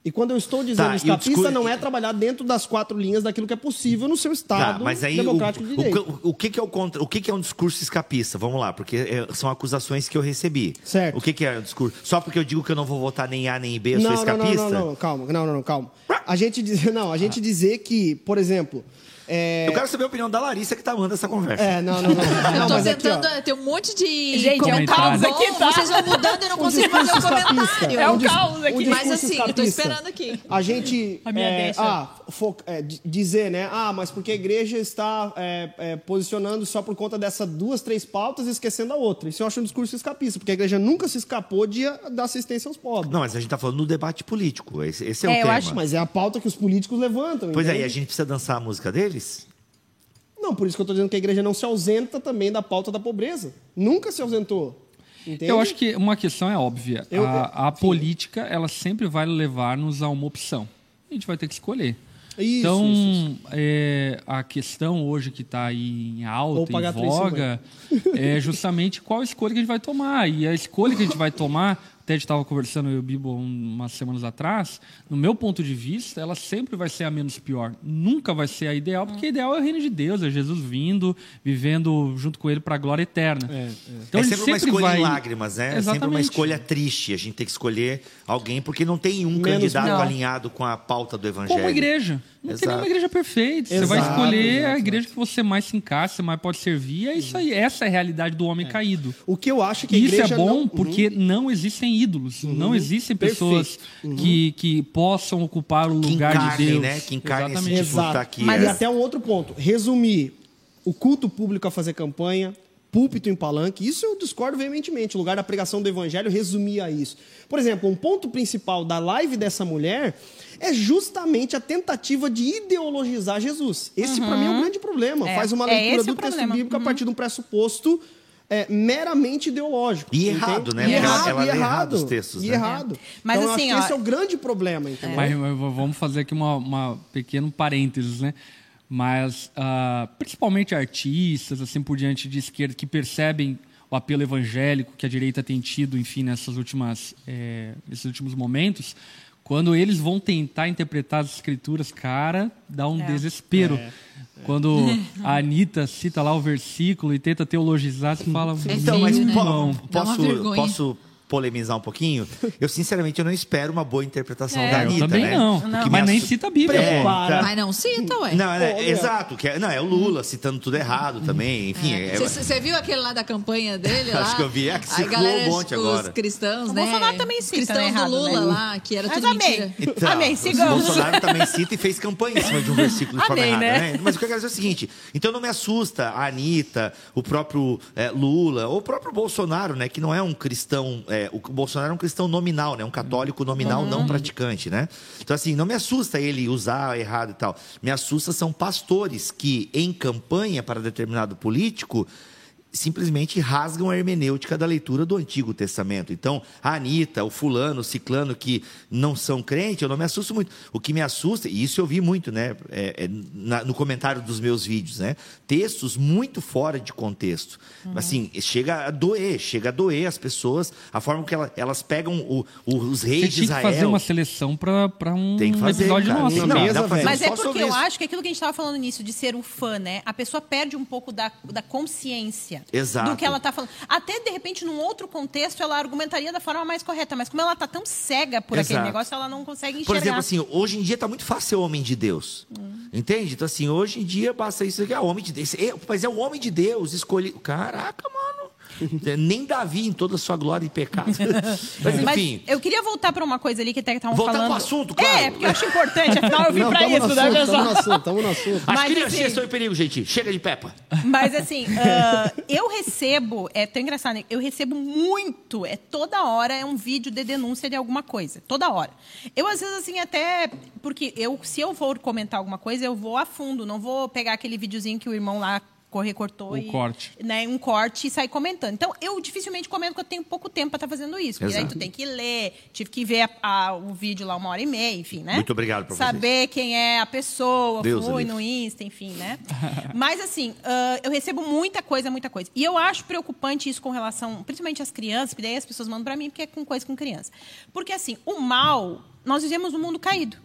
E quando eu estou dizendo Tá, escapista, discurso- não é trabalhar dentro das quatro linhas daquilo que é possível no seu Tá, Estado mas aí o, democrático de o, direito. o, o que, que é o contra, o que, que é um discurso escapista? Vamos lá, porque é, são acusações que eu recebi. Certo. O que, que é um discurso? Só porque eu digo que eu não vou votar nem A nem B, eu sou não, não, escapista? não, não, não, calma, não, não, não, calma. A gente dizer, não, a gente dizer que, por exemplo, é, Eu quero saber a opinião da Larissa que tá mandando essa conversa. é, não, não, não. Eu não tô mas aqui, tem um monte de. Gente, é um caos aqui, tá? Vocês vão mudando e eu não Um consigo fazer o discurso comentário. É um dis- caos aqui. Mas discurso assim, eu tô esperando aqui. A gente A minha é, deixa. ah, é, di- dizer, né? Ah, mas porque a igreja está é, é, posicionando só por conta dessas duas, três pautas e esquecendo a outra. Isso eu acho um discurso escapista, porque a igreja nunca se escapou de dar assistência aos pobres. Não, mas a gente tá falando no debate político. Esse, esse é, É, o eu tema. acho- Mas é a pauta que os políticos levantam. Pois é, e entende? a gente precisa dançar a música deles? Não, por isso que eu estou dizendo que a igreja não se ausenta também da pauta da pobreza. Nunca se ausentou. Entende? Eu acho que uma questão é óbvia. Eu- a a política, ela sempre vai levar-nos a uma opção. A gente vai ter que escolher. Isso, então, isso, é, a questão hoje que está em alta, em voga, é justamente qual escolha que a gente vai tomar. E a escolha que a gente vai tomar, até a gente estava conversando eu e o Bibo umas semanas atrás, no meu ponto de vista, ela sempre vai ser a menos pior. Nunca vai ser a ideal, porque a ideal é o reino de Deus, é Jesus vindo, vivendo junto com ele para a glória eterna. Então, é a gente sempre uma escolha vai- em lágrimas, né? É sempre uma Exatamente. escolha triste. A gente tem que escolher alguém, porque não tem um Menos candidato alinhado com a pauta do evangelho. Como igreja. Não tem Exato. nenhuma igreja perfeita. Você vai Exato, escolher exato, a igreja que você mais se encaixa, mais pode servir. É isso aí. Essa é a realidade do homem caído. O que eu acho que a E isso é bom não... Uhum. porque não existem ídolos. Não existem pessoas que, que possam ocupar o Que lugar encarnem, de Deus. né? Que encarnem esse Exatamente. tipo Exato. tá aqui. Mas é. até um outro ponto. Resumir o culto público a fazer campanha, púlpito em palanque, isso eu discordo veementemente. O lugar da pregação do evangelho resumia isso. Por exemplo, um ponto principal da live dessa mulher é justamente a tentativa de ideologizar Jesus. Esse, pra mim, é um grande problema. É, Faz uma é leitura esse do texto problema. bíblico a partir de um pressuposto é, meramente ideológico. E entende? errado, né? E Porque ela- errado, ela e errado errado. os textos, E né? errado. Mas então, eu assim, ó, esse é o grande problema, entendeu? Mas, mas vamos fazer aqui uma, uma pequeno parênteses, né? Mas ah, principalmente artistas, assim por diante de esquerda, que percebem o apelo evangélico que a direita tem tido, enfim, nessas últimas, eh, nesses últimos momentos, quando eles vão tentar interpretar as escrituras, cara, dá um É. desespero. Quando a Anitta cita lá o versículo e tenta teologizar, você fala. É Então, mas né? uma posso, posso polemizar um pouquinho? Eu, sinceramente, eu não espero uma boa interpretação É. da Eu Anitta, também né? não. O que Mas me nem cita a Bíblia, É, pô. então- Mas não cita, ué. Não, é, meu. exato. Que é, não, é o Lula citando tudo errado também. Enfim, é- Você viu aquele lá da campanha dele lá? Acho que eu vi, é que Aí, circulou galera, um monte os agora. cristãos, O né? Bolsonaro também Os cita, cristãos né, errado, do Lula né? lá, que era Mas tudo amém. mentira. Então, o sigamos. Bolsonaro também cita e fez campanha em cima de um versículo de forma Amém, errada, né? né? Mas o que eu quero dizer é o seguinte: então não me assusta a Anitta, o próprio é, Lula, ou o próprio Bolsonaro, né? Que não é um cristão. é, o Bolsonaro é um cristão nominal, né? Um católico nominal não praticante, né? Então, assim, não me assusta ele usar errado e tal. Me assusta são pastores que, em campanha para determinado político, simplesmente rasgam a hermenêutica da leitura do Antigo Testamento. Então, a Anitta, o fulano, o ciclano que não são crentes, eu não me assusto muito. O que me assusta, e isso eu vi muito, né, é, é, na- no comentário dos meus vídeos, né, textos muito fora de contexto. Assim, chega a doer, chega a doer as pessoas, a forma que ela- elas pegam o- o- os Você reis de tinha que fazer Israel. uma seleção para um Tem que fazer, episódio cara. nosso. Não, mesa, dá pra fazer. Mas só é porque eu isso. acho que aquilo que a gente estava falando nisso, de ser um fã, né? A pessoa perde um pouco da, da consciência Exato. do que ela está falando. Até, de repente, num outro contexto, ela argumentaria da forma mais correta. Mas como ela está tão cega por aquele Exato. negócio, ela não consegue enxergar. Por exemplo, assim, hoje em dia tá muito fácil ser homem de Deus. Entende? Então, assim, hoje em dia basta isso aqui, é homem de Deus. É, mas é o homem de Deus, escolhi. Caraca, mano. Nem Davi em toda a sua glória e pecado. Mas Mas enfim. eu queria voltar para uma coisa ali que até estavam Voltar falando. pro assunto, claro. É, porque eu acho importante, afinal eu vim tamo isso, no né, assunto, pessoal? tamo no assunto, tamo no assunto. As Mas, assim- estão em perigo, gente. Chega de Peppa. Mas assim, ah, eu recebo, é tão engraçado, né? eu recebo muito, é toda hora é um vídeo de denúncia de alguma coisa, toda hora. Eu às vezes assim até, porque eu se eu for comentar alguma coisa, eu vou a fundo, não vou pegar aquele videozinho que o irmão lá correr cortou O e corte. né, um corte e sair comentando. Então, eu dificilmente comento porque eu tenho pouco tempo para estar fazendo isso. Porque aí Exato. tu tem que ler, tive que ver a- a- o vídeo lá uma hora e meia, enfim, né? Muito obrigado vocês. Saber quem é a pessoa, Deus fui no Insta, enfim, né? Mas assim, ah, eu recebo muita coisa, muita coisa. E eu acho preocupante isso com relação, principalmente às crianças, porque daí as pessoas mandam pra mim porque é com coisa com criança. Porque assim, o mal, nós vivemos num mundo caído.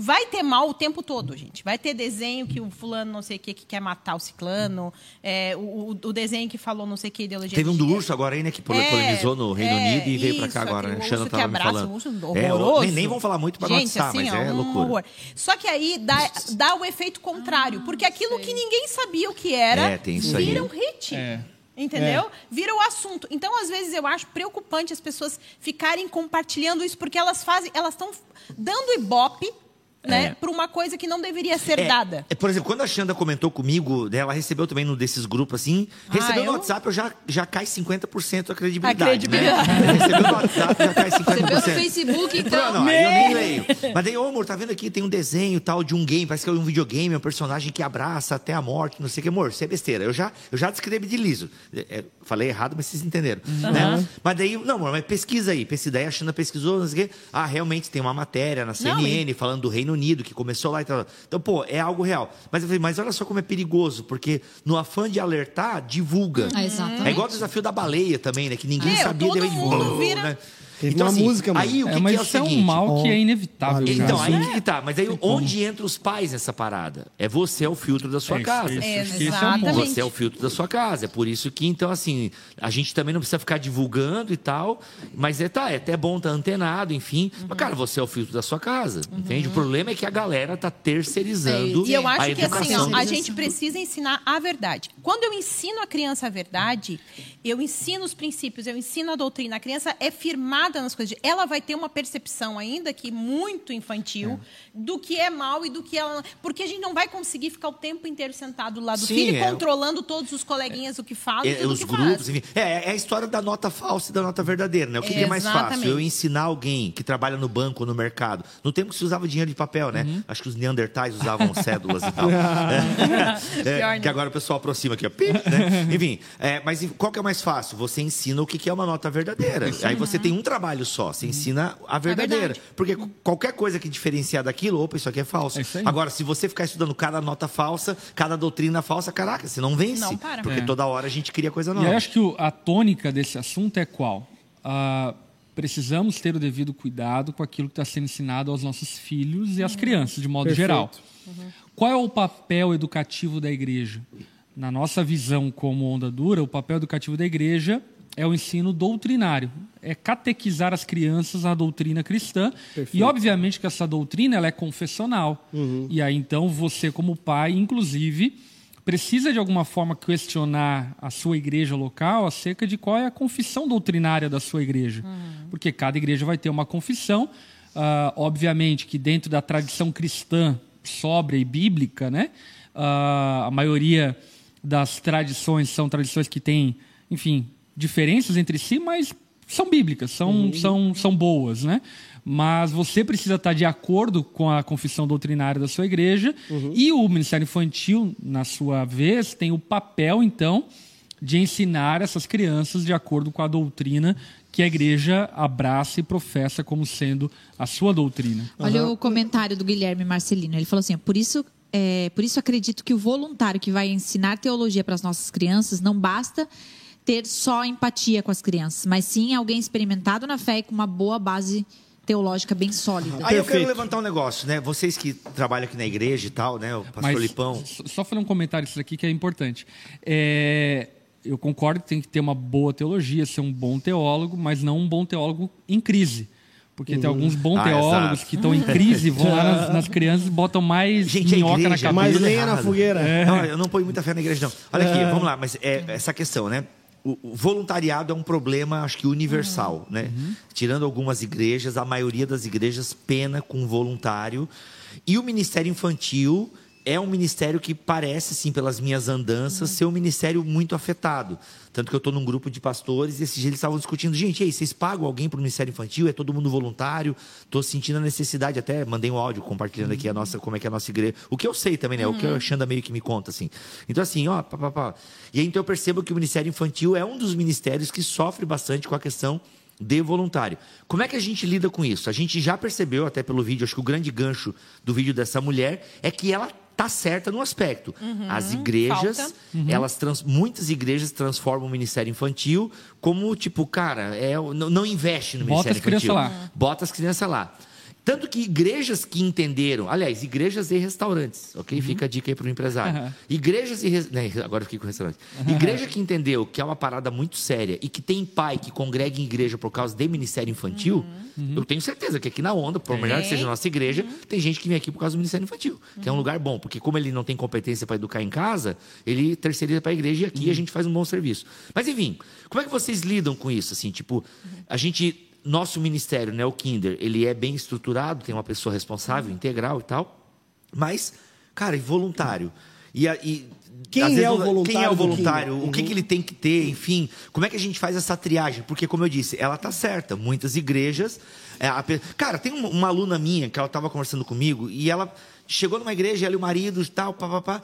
Vai ter mal o tempo todo, gente. Vai ter desenho que o fulano não sei o que, que quer matar o ciclano. é, o, o- o desenho que falou não sei o que ideologia. Teve um de do urso agora aí, né? Que É, polemizou no Reino é, Unido e veio pra cá agora, né? Xana urso que abraça falando. um urso É, horroroso. nem, nem vão falar muito pra não atiçar, assim, mas ó, é um loucura. horror. Só que aí dá, dá o efeito contrário, porque aquilo que ninguém sabia o que era É, tem isso aí. vira um hit. É. Entendeu? Vira o assunto. Então, às vezes, eu acho preocupante as pessoas ficarem compartilhando isso, porque elas fazem, elas estão dando ibope, né, É. para uma coisa que não deveria ser É, dada. é, por exemplo, quando a Xanda comentou comigo, né, ela recebeu também num desses grupos assim, recebeu Ah, no eu? WhatsApp, eu já, já cai 50% a credibilidade. A credibilidade. Né? recebeu no WhatsApp, já cai 50%. Recebeu no Facebook, então. Não, aí eu nem leio. Mas daí, ô amor, tá vendo aqui? Tem um desenho tal de um game, parece que é um videogame, é um personagem que abraça até a morte, não sei o que. Amor, isso é besteira. Eu já, eu já descredibilizo. É, é, falei errado, mas vocês entenderam. Né? Mas daí, não, amor, mas pesquisa aí. Pesquisa aí, a Xanda pesquisou, não sei o quê. Ah, realmente tem uma matéria na CNN falando do Reino Unido, que começou lá e tal. Então, pô, é algo real. Mas eu falei, mas olha só como é perigoso, porque no afã de alertar, divulga. Ah, exatamente. É igual o desafio da baleia também, né? Que ninguém É, sabia. todo daí, mundo vira- né? Teve Então, uma assim, música, mano. Aí o que, É, que mas é o isso é seguinte? um mal que é inevitável. cara. Então, aí Isso- que tá. Mas aí onde entra os pais nessa parada? É você é o filtro da sua É isso, casa. isso, É, que esse é exatamente. ponto. Você é o filtro da sua casa. É por isso que, então, assim, a gente também não precisa ficar divulgando e tal. Mas é, tá, é até bom estar antenado, enfim. Uhum. Mas, cara, você é o filtro da sua casa. Entende? O problema é que a galera tá terceirizando. E eu a acho que assim, educação. ó, a gente precisa ensinar a verdade. Quando eu ensino a criança a verdade, eu ensino os princípios, eu ensino a doutrina. A criança é firmada nas coisas. Ela vai ter uma percepção, ainda que muito infantil, do que é mal e do que ela. Porque a gente não vai conseguir ficar o tempo inteiro sentado do lado do Sim, filho, é. controlando todos os coleguinhas o que falam e É, os que grupos, faz. enfim. É, é a história da nota falsa e da nota verdadeira, né? O que, que é mais fácil? Eu ensinar alguém que trabalha no banco ou no mercado. No tempo que se usava dinheiro de papel, né? Uhum. Acho que os neandertais usavam cédulas e tal. É, Pior, é, né? que agora o pessoal aproxima aqui, ó. Pi, né? Enfim, é, mas qual que é mais fácil? Você ensina o que que é uma nota verdadeira. Aí você tem um trabalho só, você ensina a verdadeira. verdade. Porque qualquer coisa que diferenciar daquilo, opa, isso aqui é falso. É. Agora, se você ficar estudando cada nota falsa, cada doutrina falsa, caraca, você não vence. Não para. Porque É. toda hora a gente cria coisa E nova. aí acho que o- a tônica desse assunto é qual? Ah, precisamos ter o devido cuidado com aquilo que está sendo ensinado aos nossos filhos e às crianças, de modo Perfeito. geral. Qual é o papel educativo da igreja? Na nossa visão como onda dura, o papel educativo da igreja é o ensino doutrinário, é catequizar as crianças na doutrina cristã. E obviamente que essa doutrina ela é confessional. E aí então você como pai, inclusive, precisa de alguma forma questionar a sua igreja local acerca de qual é a confissão doutrinária da sua igreja. Porque cada igreja vai ter uma confissão, ah, obviamente que dentro da tradição cristã sóbria e bíblica, né? ah, a maioria das tradições são tradições que têm, enfim, diferenças entre si, mas são bíblicas, são, são, são boas, né? Mas você precisa estar de acordo com a confissão doutrinária da sua igreja e o Ministério Infantil, na sua vez, tem o papel, então, de ensinar essas crianças de acordo com a doutrina que a igreja abraça e professa como sendo a sua doutrina. Olha o comentário do Guilherme Marcelino. Ele falou assim: por isso, é, por isso acredito que o voluntário que vai ensinar teologia para as nossas crianças não basta ter só empatia com as crianças, mas sim alguém experimentado na fé e com uma boa base teológica bem sólida. Aí eu quero levantar um negócio, né? Vocês que trabalham aqui na igreja e tal, né? O pastor Mas Lipão. só- fazer um comentário isso aqui que é importante. É, eu concordo que tem que ter uma boa teologia, ser um bom teólogo, mas não um bom teólogo em crise. Porque tem alguns bons Ah, teólogos exato. que estão em crise, vão lá nas, nas crianças e botam mais Gente, a minhoca na igreja, cabeça. Mais tudo lenha na fogueira. Não, eu não ponho muita fé na igreja, não. Olha aqui, vamos lá, mas é essa questão, né? O, o voluntariado é um problema, acho que universal, né? Tirando algumas igrejas, a maioria das igrejas pena com voluntário. E o Ministério Infantil é um ministério que parece, sim, pelas minhas andanças, ser um ministério muito afetado. Tanto que eu estou num grupo de pastores e esses dias eles estavam discutindo, gente, aí, vocês pagam alguém para o Ministério Infantil? É todo mundo voluntário? Estou sentindo a necessidade, até mandei um áudio compartilhando aqui a nossa, como é que é a nossa igreja. O que eu sei também, né? O que a Xanda meio que me conta, assim. Então, assim, ó, pá, pá, pá. E aí, então eu percebo que o Ministério Infantil é um dos ministérios que sofre bastante com a questão de voluntário. Como é que a gente lida com isso? A gente já percebeu, até pelo vídeo, acho que o grande gancho do vídeo dessa mulher é que ela tá certa no aspecto. As igrejas, falta. elas trans- muitas igrejas transformam o ministério infantil como tipo, cara, é, não, não investe no Bota ministério as crianças infantil. lá. Bota as crianças lá. Tanto que igrejas que entenderam, aliás, igrejas e restaurantes, ok? Fica a dica aí para o empresário. Uhum. Igrejas e. res- né, agora eu fiquei com restaurante. Igreja que entendeu que é uma parada muito séria e que tem pai que congrega em igreja por causa de ministério infantil, Uhum. eu tenho certeza que aqui na onda, por melhor que seja a nossa igreja, tem gente que vem aqui por causa do ministério infantil, que é um lugar bom, porque como ele não tem competência para educar em casa, ele terceiriza para a igreja e aqui Uhum. a gente faz um bom serviço. Mas enfim, como é que vocês lidam com isso? Assim, tipo, a gente nosso ministério, né, o Kinder, ele é bem estruturado, tem uma pessoa responsável, integral e tal. Mas, cara, e voluntário? E, e Quem às vezes, é o Quem voluntário é o voluntário? O que, que ele tem que ter? Enfim, como é que a gente faz essa triagem? Porque, como eu disse, ela tá certa. Muitas igrejas. é, a cara, tem uma, uma aluna minha que ela estava conversando comigo e ela chegou numa igreja, ela e o marido e tal, papapá.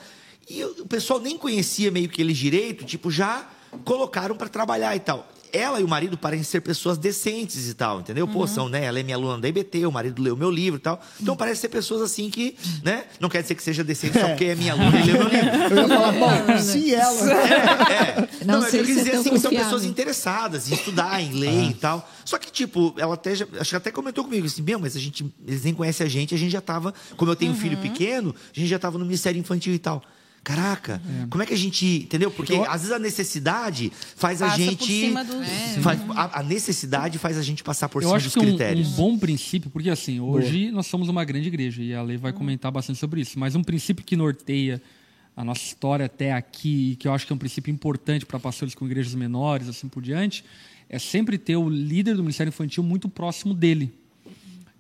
E o o pessoal nem conhecia meio que eles direito, tipo, já colocaram para trabalhar e tal. Ela e o marido parecem ser pessoas decentes e tal, entendeu? Pô, são, né? Ela é minha aluna da IBT, o marido leu meu livro e tal. Então parece ser pessoas assim que, né? Não quer dizer que seja decente só porque é minha aluna e leu meu livro. Eu ia falar, bom, se ela. É. Não Não, mas sei eu quis é dizer assim, que são pessoas interessadas em estudar, em ler e tal. Só que, tipo, ela até, já- acho que até comentou comigo assim, meu, mas a gente, eles nem conhecem a gente, a gente já tava, como eu tenho um filho pequeno, a gente já tava no Ministério Infantil e tal. Caraca, como é que a gente. Entendeu? Porque às vezes a necessidade faz a Passa por gente. cima dos- faz- a, a necessidade faz a gente passar por Eu cima acho dos que um, critérios. um bom princípio, porque assim, hoje nós somos uma grande igreja e a Lei vai comentar bastante sobre isso, mas um princípio que norteia a nossa história até aqui, e que eu acho que é um princípio importante para pastores com igrejas menores, assim por diante, é sempre ter o líder do Ministério Infantil muito próximo dele.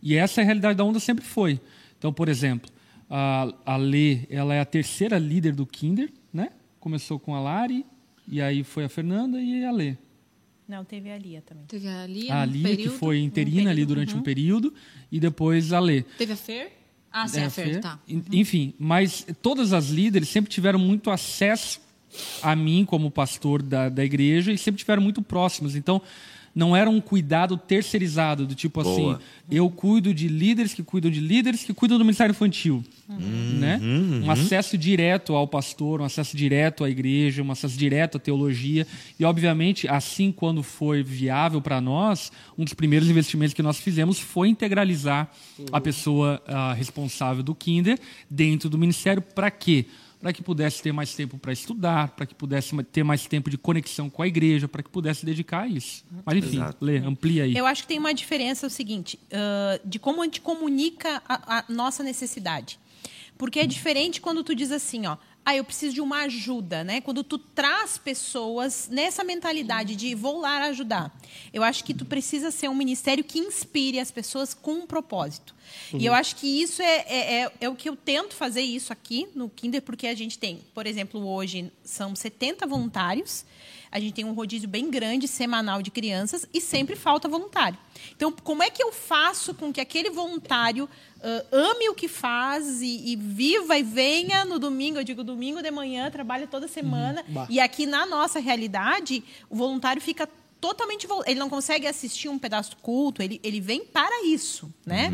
E essa é a realidade da onda sempre foi. Então, por exemplo, a, a Lê, ela é a terceira líder do Kinder, né? Começou com a Lari, e aí foi a Fernanda e a Lê. Não, teve a Lia também. Teve a Lia, A um Lia, período, que foi um interina ali período, durante uhum. um período, e depois a Lê. Teve a Fer? Ah, sim, É, a Fer, Fer. tá. En- Enfim, mas todas as líderes sempre tiveram muito acesso a mim como pastor da, da igreja e sempre tiveram muito próximos. Então, não era um cuidado terceirizado, do tipo Boa. assim, eu cuido de líderes que cuidam de líderes que cuidam do ministério infantil. Né? Um acesso direto ao pastor, um acesso direto à igreja, um acesso direto à teologia. E, obviamente, assim quando foi viável para nós, um dos primeiros investimentos que nós fizemos foi integralizar a pessoa ah, responsável do Kinder dentro do ministério. Para quê? Para que pudesse ter mais tempo para estudar, para que pudesse ter mais tempo de conexão com a igreja, para que pudesse dedicar a isso. Mas, enfim, Exato. Lê, amplia aí. Eu acho que tem uma diferença é o seguinte, ãh, de como a gente comunica a, a nossa necessidade. Porque é diferente quando tu diz assim, ó, ah, eu preciso de uma ajuda, né? Quando tu traz pessoas nessa mentalidade de vou lá ajudar. Eu acho que tu precisa ser um ministério que inspire as pessoas com um propósito. E eu acho que isso é, é, é, é o que eu tento fazer isso aqui no Kinder, porque a gente tem, por exemplo, hoje são 70 voluntários, a gente tem um rodízio bem grande, semanal de crianças, e sempre falta voluntário. Então, como é que eu faço com que aquele voluntário ah, ame o que faz e, e viva e venha no domingo, eu digo domingo de manhã, trabalha toda semana, Bah. e aqui na nossa realidade, o voluntário fica totalmente ele não consegue assistir um pedaço do culto ele, ele vem para isso né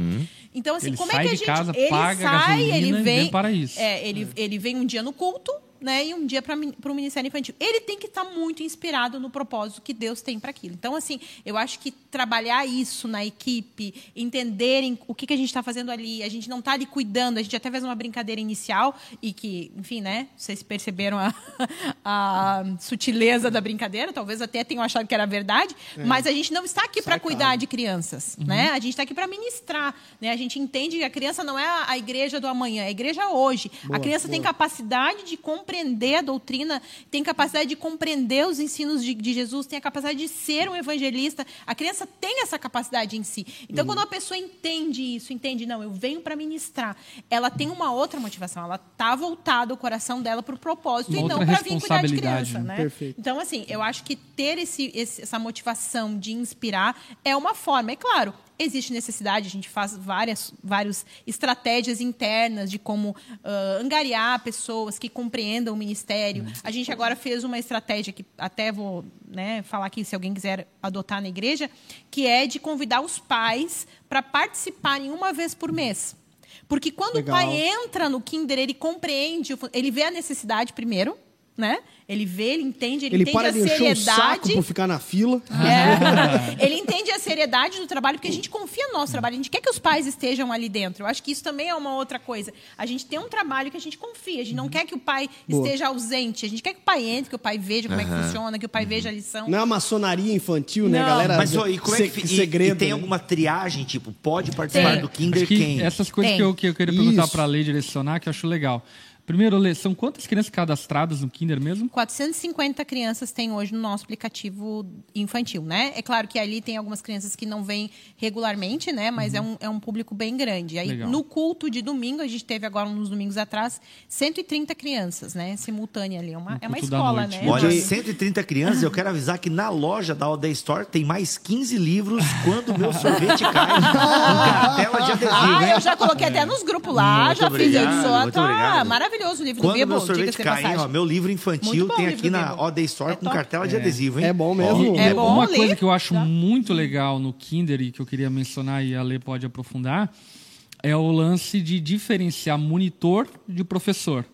então assim Ele como é que a gente casa, ele sai ele vem, vem para isso. é, ele, ele vem um dia no culto né, e um dia para o Ministério Infantil. Ele tem que estar muito inspirado no propósito que Deus tem para aquilo. Então, assim, eu acho que trabalhar isso na equipe, entenderem o que, que a gente está fazendo ali, a gente não está ali cuidando, a gente até fez uma brincadeira inicial e que, enfim, né, vocês perceberam a, a sutileza da brincadeira, talvez até tenham achado que era verdade, mas a gente não está aqui para cuidar de crianças, né? A gente está aqui para ministrar, né? A gente entende que a criança não é a- igreja do amanhã, é a igreja hoje. a criança tem capacidade de compreender compreender a doutrina, tem capacidade de compreender os ensinos de, de Jesus, tem a capacidade de ser um evangelista. A criança tem essa capacidade em si. Então, quando uma pessoa entende isso, entende, não, eu venho para ministrar, ela tem uma outra motivação, ela tá voltada o coração dela para o propósito Uma e não para vir cuidar de criança, né? né? Perfeito. Então, assim, eu acho que ter esse, esse- essa motivação de inspirar é uma forma. É claro, existe necessidade, a gente faz várias, várias estratégias internas de como ah, angariar pessoas que compreendam o ministério. A gente agora fez uma estratégia que até vou né, falar aqui se alguém quiser adotar na igreja, que é de convidar os pais para participarem uma vez por mês. Porque quando Legal. o pai entra no Kinder, ele compreende, ele vê a necessidade primeiro, né? Ele vê, ele entende, ele, Ele entende para a de encher o saco seriedade. por ficar na fila. É. Ele entende a seriedade do trabalho, porque a gente confia no nosso trabalho. A gente quer que os pais estejam ali dentro. Eu acho que isso também é uma outra coisa. A gente tem um trabalho que a gente confia. A gente não quer que o pai Boa. esteja ausente. A gente quer que o pai entre, que o pai veja como é que funciona, que o pai veja a lição. Não é a maçonaria infantil, né, Não. galera? Mas ó, e como é que fi- e- segredo, e tem né? alguma triagem, tipo, pode participar Tem. do Kinder Acho que quem? essas coisas Tem. que eu, que eu queria perguntar para a lei direcionar, que eu acho legal. Primeiro, Lê, são quantas crianças cadastradas no Kinder mesmo? 450 crianças tem hoje no nosso aplicativo infantil, né? É claro que ali tem algumas crianças que não vêm regularmente, né? Mas é, um, é um público bem grande. Aí, Legal. no culto de domingo, a gente teve agora, uns domingos atrás, 130 crianças, né? Simultânea ali. É uma, é uma escola, noite. né? Olha, DJ 130 crianças, eu quero avisar que na loja da All Day Store tem mais 15 livros quando o meu sorvete cai com cartela de adesivo, Ah, eu já coloquei até nos grupos lá, Muito já obrigado, fiz isso. muito Tá obrigado. Maravilhoso o livro Quando do o Bibo, meu sorvete diga-se de cai, hein, passagem. ó, meu livro infantil bom tem aqui livro do na Bibo. All Day Store É com top. cartela de adesivo, hein? É bom mesmo. É E bom Uma ler. coisa que eu acho Tá. muito legal no Kinder e que eu queria mencionar e a Lê pode aprofundar é o lance de diferenciar monitor de professor.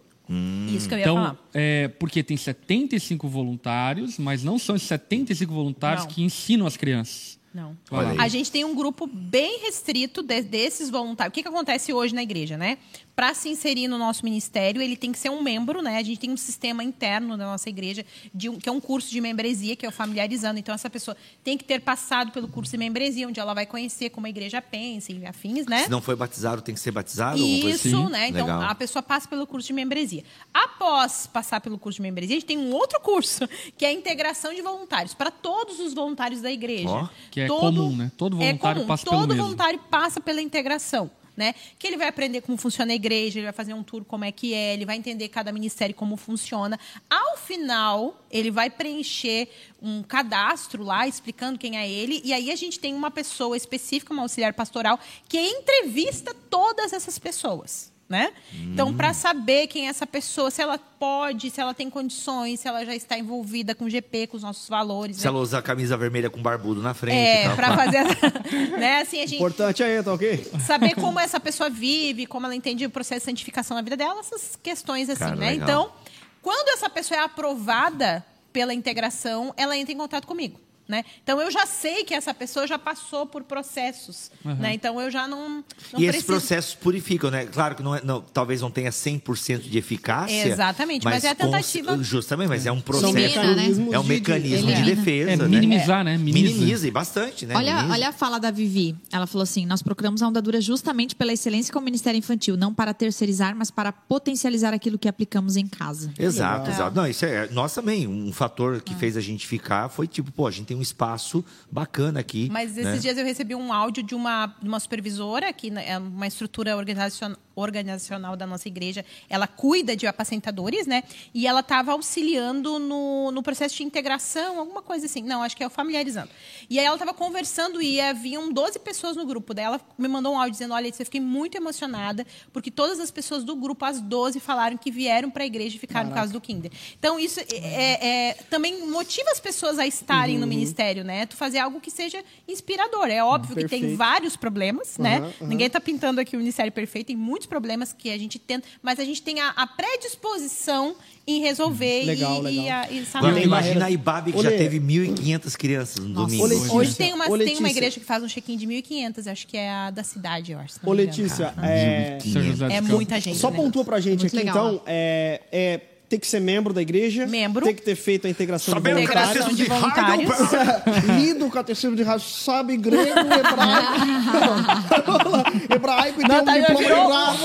Isso que eu ia Então, falar. é, porque tem 75 voluntários, mas não são esses 75 voluntários Não. que ensinam as crianças. Não. A gente tem um grupo bem restrito de- desses voluntários. O que, que acontece hoje na igreja, né? Para se inserir no nosso ministério, ele tem que ser um membro, né? A gente tem um sistema interno da nossa igreja, de um- que é um curso de membresia, que é o familiarizando. Então, essa pessoa tem que ter passado pelo curso de membresia, onde ela vai conhecer como a igreja pensa e afins, né? Se não foi batizado, tem que ser batizado? Isso, assim? né? Então Legal. a pessoa passa pelo curso de membresia. Após passar pelo curso de membresia, a gente tem um outro curso, que é a integração de voluntários, para todos os voluntários da igreja. Ó, que é comum, né? Todo voluntário passa pelo Todo mesmo. voluntário passa pela integração. Né? Que ele vai aprender como funciona a igreja, ele vai fazer um tour como é que é, ele vai entender cada ministério como funciona. Ao final, ele vai preencher um cadastro lá explicando quem é ele, e aí a gente tem uma pessoa específica, uma auxiliar pastoral, que entrevista todas essas pessoas. Né? Então, para saber quem é essa pessoa, se ela pode, se ela tem condições, se ela já está envolvida com o GP, com os nossos valores. Se né? ela usa a camisa vermelha com barbudo na frente. É, para fazer. né? Assim, a gente Importante aí, tá ok? saber como essa pessoa vive, como ela entende o processo de santificação na vida dela, essas questões assim, Cara, né? legal. Então, quando essa pessoa é aprovada pela integração, ela entra em contato comigo. Né? Então eu já sei que essa pessoa já passou por processos, né? Então eu já não, não E esses preciso... processos purificam, né? Claro que não é, não, talvez não tenha 100% de eficácia. Exatamente, mas é a cons- tentativa. Justamente, mas é um processo. Né? É um mecanismo de, Elimina. defesa. É né? minimizar, né? Minimiza. Minimiza e bastante, né? Olha, Minimiza. olha a fala da Vivi. Ela falou assim: nós procuramos a ondadura justamente pela excelência com o Ministério Infantil, não para terceirizar, mas para potencializar aquilo que aplicamos em casa. Exato, Legal. exato. Não, isso é. Nós também, um fator que fez a gente ficar foi tipo, pô, a gente tem um espaço bacana aqui. Mas esses né? dias eu recebi um áudio de uma, de uma supervisora, que né, é uma estrutura organizacion- organizacional da nossa igreja. Ela cuida de apacentadores, né? E ela estava auxiliando no, no processo de integração, alguma coisa assim. Não, acho que é o familiarizando. E aí ela estava conversando e haviam 12 pessoas no grupo. Daí ela me mandou um áudio dizendo: Olha, eu fiquei muito emocionada, porque todas as pessoas do grupo, as 12, falaram que vieram para a igreja e ficaram por causa do Kinder. Então, isso é, é- também motiva as pessoas a estarem Uhum. no ministério, né? Tu fazer algo que seja inspirador. É óbvio que tem vários problemas, né? Aham, aham. Ninguém está pintando aqui o ministério perfeito, tem muitos problemas que a gente tenta, mas a gente tem a, a predisposição em resolver Legal, e, legal. e, a- e tem imagina a Ibabe que Ô, já teve 1.500 crianças no domingo. Letícia. Hoje tem uma, tem uma igreja que faz um check-in de 1.500, acho que é a da cidade, eu acho. Ô, engano. Letícia, é, dos É Campos. muita gente, só né? pontua pra gente Muito aqui, legal. então, é, é, Tem que ser membro da igreja. Membro. Tem que ter feito a integração Sabendo de Integração voluntários. de voluntários. Lido o catecismo de raio, sabe grego, hebraico. hebraico e tem um diploma.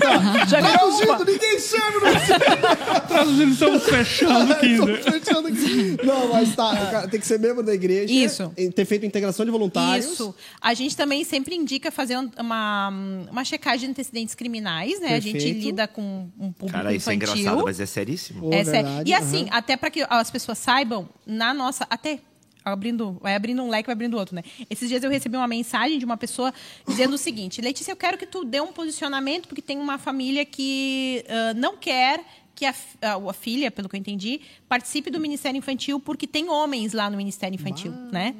Tá. Traduzido, uma. ninguém sabe, não Traduzindo, estamos fechando aqui. Tô né? fechando aqui. Não, mas tá, tem que ser membro da igreja. Isso. Ter feito integração de voluntários. Isso. A gente também sempre indica fazer um- uma, uma checagem de antecedentes criminais, né? A gente Perfeito. lida com um público Cara, isso é infantil. engraçado, mas é seríssimo. Pô, É sério. verdade, E assim, aham. até para que as pessoas saibam, na nossa. Até. Abrindo, vai abrindo um leque, vai abrindo outro, né? Esses dias eu recebi uma mensagem de uma pessoa dizendo o seguinte: Letícia, eu quero que tu dê um posicionamento, porque tem uma família que ah, não quer que a, fi- a, a filha, pelo que eu entendi, participe do Ministério Infantil, porque tem homens lá no Ministério Infantil, né?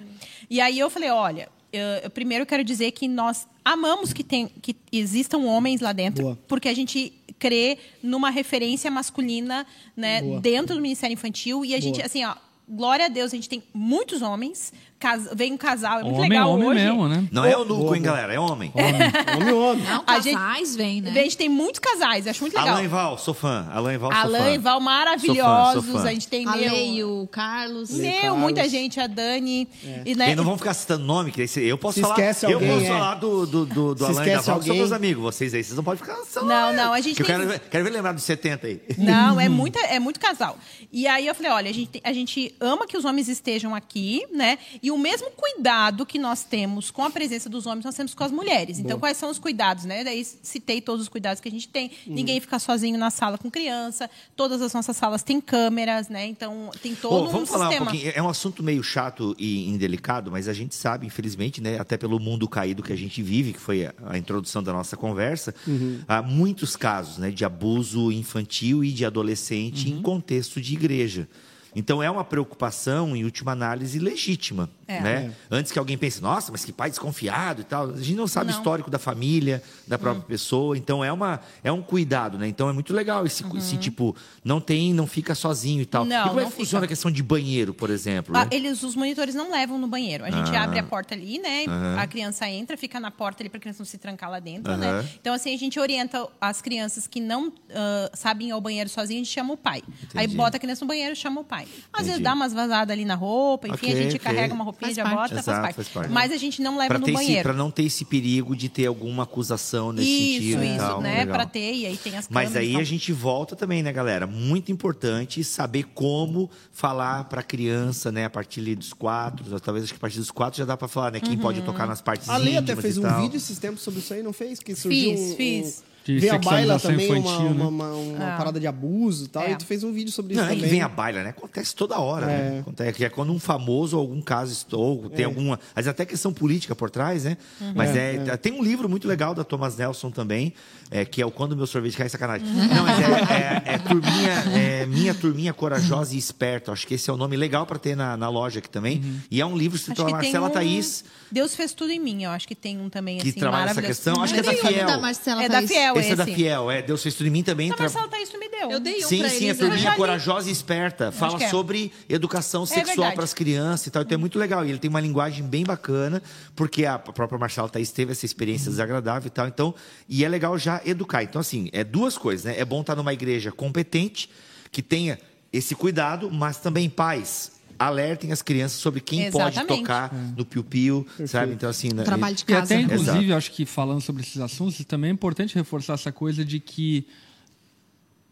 E aí eu falei: olha, eu, eu primeiro quero dizer que nós amamos que, tem, que existam homens lá dentro, Boa. porque a gente crê numa referência masculina, né, dentro do Ministério Infantil e a gente Boa. assim, ó, glória a Deus, a gente tem muitos homens, cas... vem um casal, é muito Homem, legal homem hoje. mesmo, né? Não é o nuco, hein, galera? É homem. Homem, homem. Não, A gente- casais vem, né? A gente tem muitos casais, acho muito legal. Alain Val, sou fã. Alain Val, sou Alain fã. e Val Sou maravilhosos, fã, sou fã. a gente tem A meu, o Carlos. Meu, Carlos. muita gente, a Dani, e, né, E não vamos ficar citando nome, que eu posso Se falar. esquece eu alguém, posso é. falar do, do, do, do Alain e Val, que são alguém. meus amigos. Vocês aí, vocês não podem ficar. só- Não, não, a gente Que eu tem- quero, ver- quero ver lembrar dos 70 aí. Não, é, muita, é muito casal. E aí eu falei, olha, a gente, tem- a gente ama que os homens estejam aqui, né? E o mesmo cuidado que nós temos com a presença dos homens, nós temos com as mulheres. Então, quais são os cuidados, né? Daí citei todos os cuidados que a gente tem. Uhum. Ninguém fica sozinho na sala com criança. Todas as nossas salas têm câmeras, né? Então, tem todo um vamos falar sistema. um pouquinho. É um assunto meio chato e indelicado, mas a gente sabe, infelizmente, né, até pelo mundo caído que a gente vive, que foi a, a introdução da nossa conversa, Uhum. há muitos casos né, de abuso infantil e de adolescente Uhum. em contexto de igreja. Então é uma preocupação, em última análise, legítima. É. Né? Antes que alguém pense, nossa, mas que pai desconfiado e tal. A gente não sabe o Não. histórico da família, da própria pessoa. Então é, uma, é um cuidado, né? Então é muito legal esse, esse tipo, não tem, não fica sozinho e tal. Não, e como é que funciona a questão de banheiro, por exemplo? Ah, né? eles, os monitores não levam no banheiro. A gente Ah. abre a porta ali, né? A criança entra, fica na porta ali para a criança não se trancar lá dentro, né? Então, assim, a gente orienta as crianças que não ah, sabem ir ao banheiro sozinho, a gente chama o pai. Aí Entendi. bota a criança no banheiro, chama o pai. Às vezes Entendi. dá umas vazadas ali na roupa, enfim, Ok, a gente ok. carrega uma roupinha, Faz já parte. bota, Exato, faz, parte. faz parte. Mas a gente não leva Pra no banheiro. pra não ter esse perigo de ter alguma acusação nesse isso, sentido e isso, tal. né? Pra ter, e aí tem as Mas aí a gente volta também, né, galera? Muito importante saber como falar pra criança, né? A partir dos quatro, talvez acho que a partir dos quatro já dá pra falar, né? Quem Uhum. pode tocar nas partes A Lei até fez um vídeo esses tempos sobre isso aí, não fez? Que surgiu Fiz, um, fiz. Um... De Vem a baila também, uma, infantil, né? uma, uma, uma Ah. parada de abuso e tal. É. E tu fez um vídeo sobre isso Não, e também. vem a baila, né? Acontece toda hora, né? É. Acontece que é quando um famoso ou algum caso estoura, tem alguma. Mas até questão política por trás, né? Mas é, É, Tem um livro muito legal da Thomas Nelson também, é, que é o Quando Meu Sorvete Cai Sacanagem. Não, mas é, é- é turminha, é Minha Turminha Corajosa e Esperta. Acho que esse é o nome legal para ter na, na loja aqui também. E é um livro escrito pela Marcela um... Thaís, Deus fez tudo em mim, eu acho que tem um também, que assim, trabalha essa questão. Acho que é da Fiel. da Marcela É da. Fiel, Esse é da. Fiel, é. Deus fez tudo em mim também. Não, tra- Marcela Thaís, tu me deu. Eu dei um Sim, pra sim, a eles. Já turminha corajosa e esperta. Fala é. sobre educação sexual verdade. para as crianças e tal. Então é muito legal. E ele tem uma linguagem bem bacana, porque a própria Marcela Thaís teve essa experiência desagradável e tal. Então, e é legal já educar. Então, assim, é duas coisas, né? É bom estar numa igreja competente, que tenha esse cuidado, mas também pais. Alertem as crianças sobre quem pode Exatamente. tocar no piu-piu, sabe? Então, assim. né? Trabalho de E casa. até, né? inclusive, Exato. acho que falando sobre esses assuntos, também é importante reforçar essa coisa de que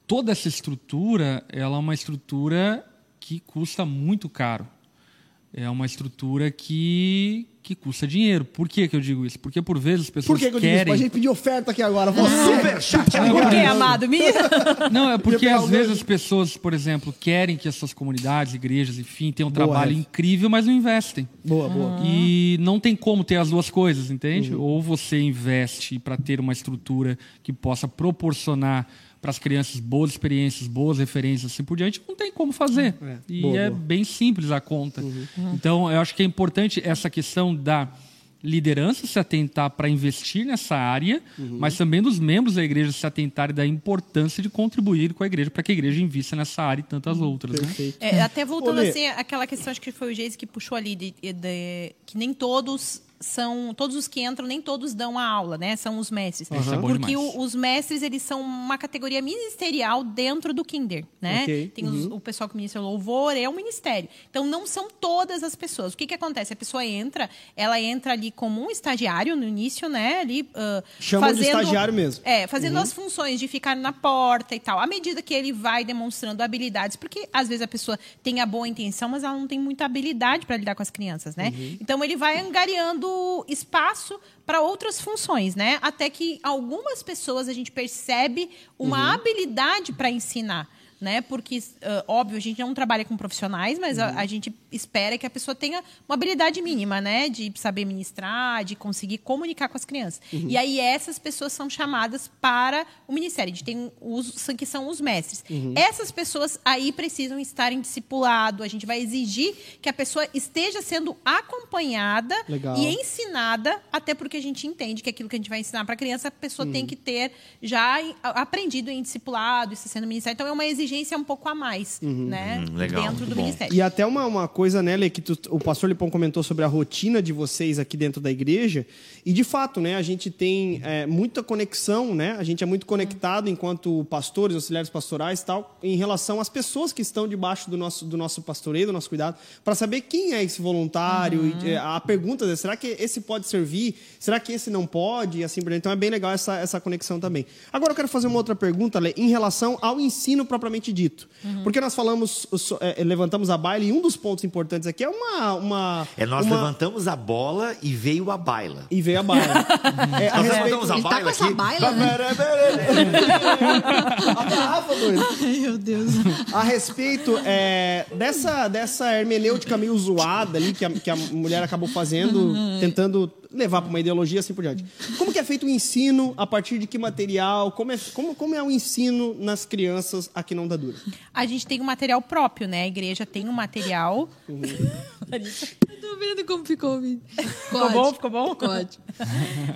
toda essa estrutura, ela é uma estrutura que custa muito caro. É uma estrutura que, que custa dinheiro. Por que, que eu digo isso? Porque, por vezes, as pessoas Por que, que eu digo isso? querem... Pra gente pedir oferta aqui agora. Você! Super chat Não, Por por que, amado? Me... Não, é porque às vezes as pessoas, por exemplo, querem que as suas comunidades, igrejas, enfim, tenham um Boa, trabalho incrível, mas não investem. Boa, boa. E não tem como ter as duas coisas, entende? Ou você investe para ter uma estrutura que possa proporcionar para as crianças boas experiências, boas referências, assim por diante, não tem como fazer. É. E Boa, é boa. bem simples a conta. Então, eu acho que é importante essa questão da liderança se atentar para investir nessa área, mas também dos membros da igreja se atentarem da importância de contribuir com a igreja para que a igreja invista nessa área e tantas outras, né? Perfeito. É, até voltando Olê. assim, aquela questão, acho que foi o Geise que puxou ali, de, de- que nem todos são todos os que entram, nem todos dão a aula, né? São os mestres. Bom Porque o- os mestres, eles são uma categoria ministerial dentro do Kinder, né? Ok, Tem os- o pessoal que ministra o louvor, é um ministério. Então, não são todas as pessoas. O que que acontece? A pessoa entra, ela entra ali como um estagiário no início, né? Ali, ah, Chamam de estagiário mesmo. É, fazendo as funções de ficar na porta e tal. À medida que ele vai demonstrando habilidades, porque às vezes a pessoa tem a boa intenção, mas ela não tem muita habilidade para lidar com as crianças, né? Então ele vai angariando espaço para outras funções, né? Até que algumas pessoas a gente percebe uma habilidade para ensinar. Né? Porque, ah, óbvio, a gente não trabalha com profissionais, mas a, a gente espera que a pessoa tenha uma habilidade mínima, né? De saber ministrar, de conseguir comunicar com as crianças. E aí essas pessoas são chamadas para o ministério. A gente tem os que são os mestres. Essas pessoas aí precisam estar em discipulado. A gente vai exigir que a pessoa esteja sendo acompanhada Legal. e ensinada, até porque a gente entende que aquilo que a gente vai ensinar para a criança, a pessoa tem que ter já aprendido em discipulado, isso sendo ministério. Então é uma exigência um pouco a mais, né? Hum, legal, dentro muito do bom. ministério. E até uma, uma coisa, né, Lê, que tu- o pastor Lipão comentou sobre a rotina de vocês aqui dentro da igreja. E de fato, né, a gente tem é, muita conexão, né? A gente é muito conectado enquanto pastores, auxiliares pastorais e tal, em relação às pessoas que estão debaixo do nosso, do nosso pastoreio, do nosso cuidado, para saber quem é esse voluntário. E, é, a pergunta é: será que esse pode servir? Será que esse não pode? E assim por. Então é bem legal essa, essa conexão também. Agora eu quero fazer uma outra pergunta, Lê, em relação ao ensino propriamente dito. Porque nós falamos, é, levantamos a baila, e um dos pontos importantes aqui é uma. uma É, nós uma- levantamos a bola e veio a baila. E veio a baila. É, a Nós respeito- levantamos a Ele tá baila com essa aqui. baila, A garrafa, doido. Ai, meu Deus. a respeito é, dessa, dessa hermenêutica meio zoada ali que a, que a mulher acabou fazendo, tentando levar para uma ideologia assim por diante. Como que é feito o ensino? A partir de que material? Como é, como, como é o ensino nas crianças aqui não dá dura? A gente tem um material próprio, né? A igreja tem um material. Tô vendo como ficou o vídeo. Ficou bom? Ficou bom? Pode.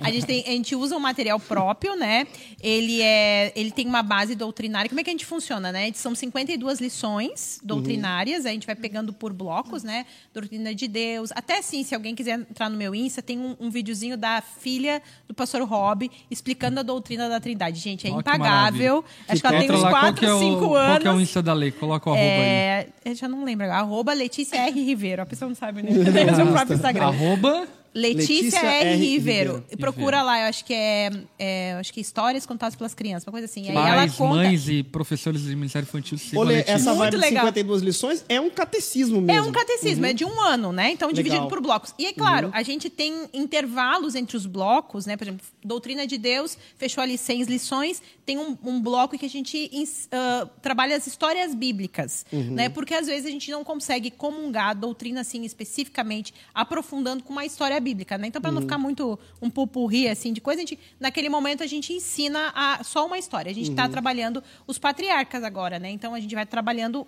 A gente, tem, a gente usa um material próprio, né? Ele, é, ele tem uma base doutrinária. Como é que a gente funciona, né? São 52 lições doutrinárias, a gente vai pegando por blocos, né? Doutrina de Deus. Até assim, se alguém quiser entrar no meu Insta, tem um, um videozinho da filha do pastor Rob explicando a doutrina da Trindade. Gente, é que impagável. Acho que ela tem uns lá, qual 4, que é o, 5 Qual anos. que é o Insta da lei? Coloca o arroba aí. É, eu já não lembro agora. Arroba Letícia R. Ribeiro. A pessoa não sabe, né? O seu próprio Instagram. Arroba Letícia, Letícia R. R. Ribeiro. Ribeiro. Procura lá, eu acho que é, é, acho que é histórias contadas pelas crianças, uma coisa assim. Aí ela pais, conta. mães e professores de Ministério Infantil. Olê, essa Muito vibe de legal. 52 lições é um catecismo mesmo. É um catecismo, é de um ano, né? Então, dividido Legal. por blocos. E é claro, a gente tem intervalos entre os blocos, né? Por exemplo, Doutrina de Deus fechou ali seis lições. Tem um, um bloco que a gente ah, trabalha as histórias bíblicas, né? Porque às vezes a gente não consegue comungar a doutrina assim especificamente, aprofundando com uma história bíblica, né? Então, para não ficar muito um pupurri assim de coisa, a gente, naquele momento a gente ensina a, só uma história. A gente está trabalhando os patriarcas agora, né? Então a gente vai trabalhando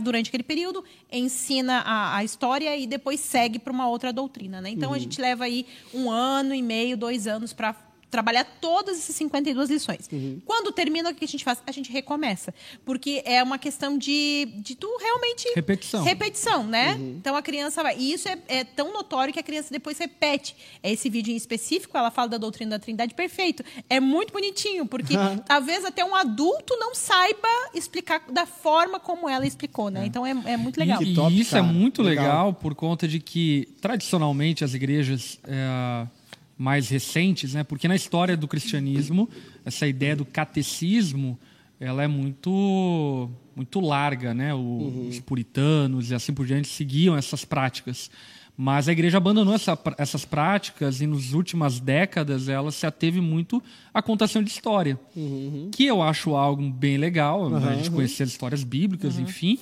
durante aquele período, ensina a, a história e depois segue para uma outra doutrina. Né? Então a gente leva aí um ano e meio, dois anos para trabalhar todas essas 52 lições. Quando termina, o que a gente faz? A gente recomeça. Porque é uma questão de, de tu realmente... Repetição. Repetição, né? Então a criança vai... E isso é, é tão notório que a criança depois repete. Esse vídeo em específico, ela fala da doutrina da trindade, perfeito. É muito bonitinho, porque talvez até um adulto não saiba explicar da forma como ela explicou, né? Então é, é muito legal. E, Que top, isso cara. é muito Legal. legal. por conta de que, tradicionalmente, as igrejas é, mais recentes, né? Porque na história do cristianismo, essa ideia do catecismo, ela é muito muito larga, né? O- Os puritanos e assim por diante seguiam essas práticas. Mas a igreja abandonou essa- essas práticas e nas últimas décadas ela se ateve muito à contação de história, que eu acho algo bem legal, a gente conhecer as histórias bíblicas, enfim.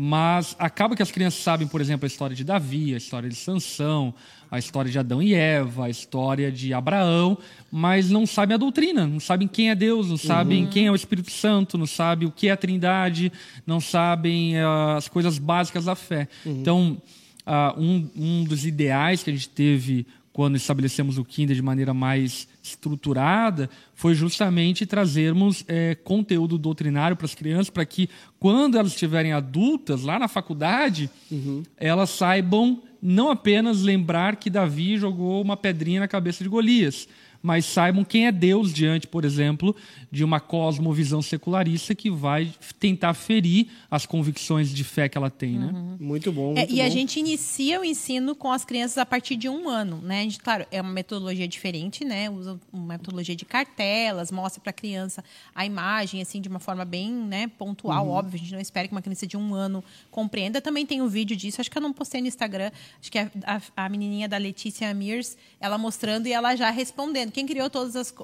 Mas acaba que as crianças sabem, por exemplo, a história de Davi, a história de Sansão, a história de Adão e Eva, a história de Abraão, mas não sabem a doutrina, não sabem quem é Deus, não sabem quem é o Espírito Santo, não sabem o que é a Trindade, não sabem eh, as coisas básicas da fé. Então, ah, um, um dos ideais que a gente teve quando estabelecemos o Kinder de maneira mais estruturada, foi justamente trazermos é, conteúdo doutrinário para as crianças, para que, quando elas estiverem adultas, lá na faculdade, uhum. elas saibam não apenas lembrar que Davi jogou uma pedrinha na cabeça de Golias, mas saibam quem é Deus diante, por exemplo, de uma cosmovisão secularista que vai tentar ferir as convicções de fé que ela tem, né? Uhum. Muito bom. É, muito é, e bom. a gente inicia o ensino com as crianças a partir de um ano, né? A gente, claro, é uma metodologia diferente, né? Usa uma metodologia de cartelas, mostra para a criança a imagem, assim, de uma forma bem né, pontual, uhum. óbvio. A gente não espera que uma criança de um ano compreenda. Também tem um vídeo disso, acho que eu não postei no Instagram, acho que a, a, a menininha da Letícia Amirs, ela mostrando e ela já respondendo. Quem criou todas as...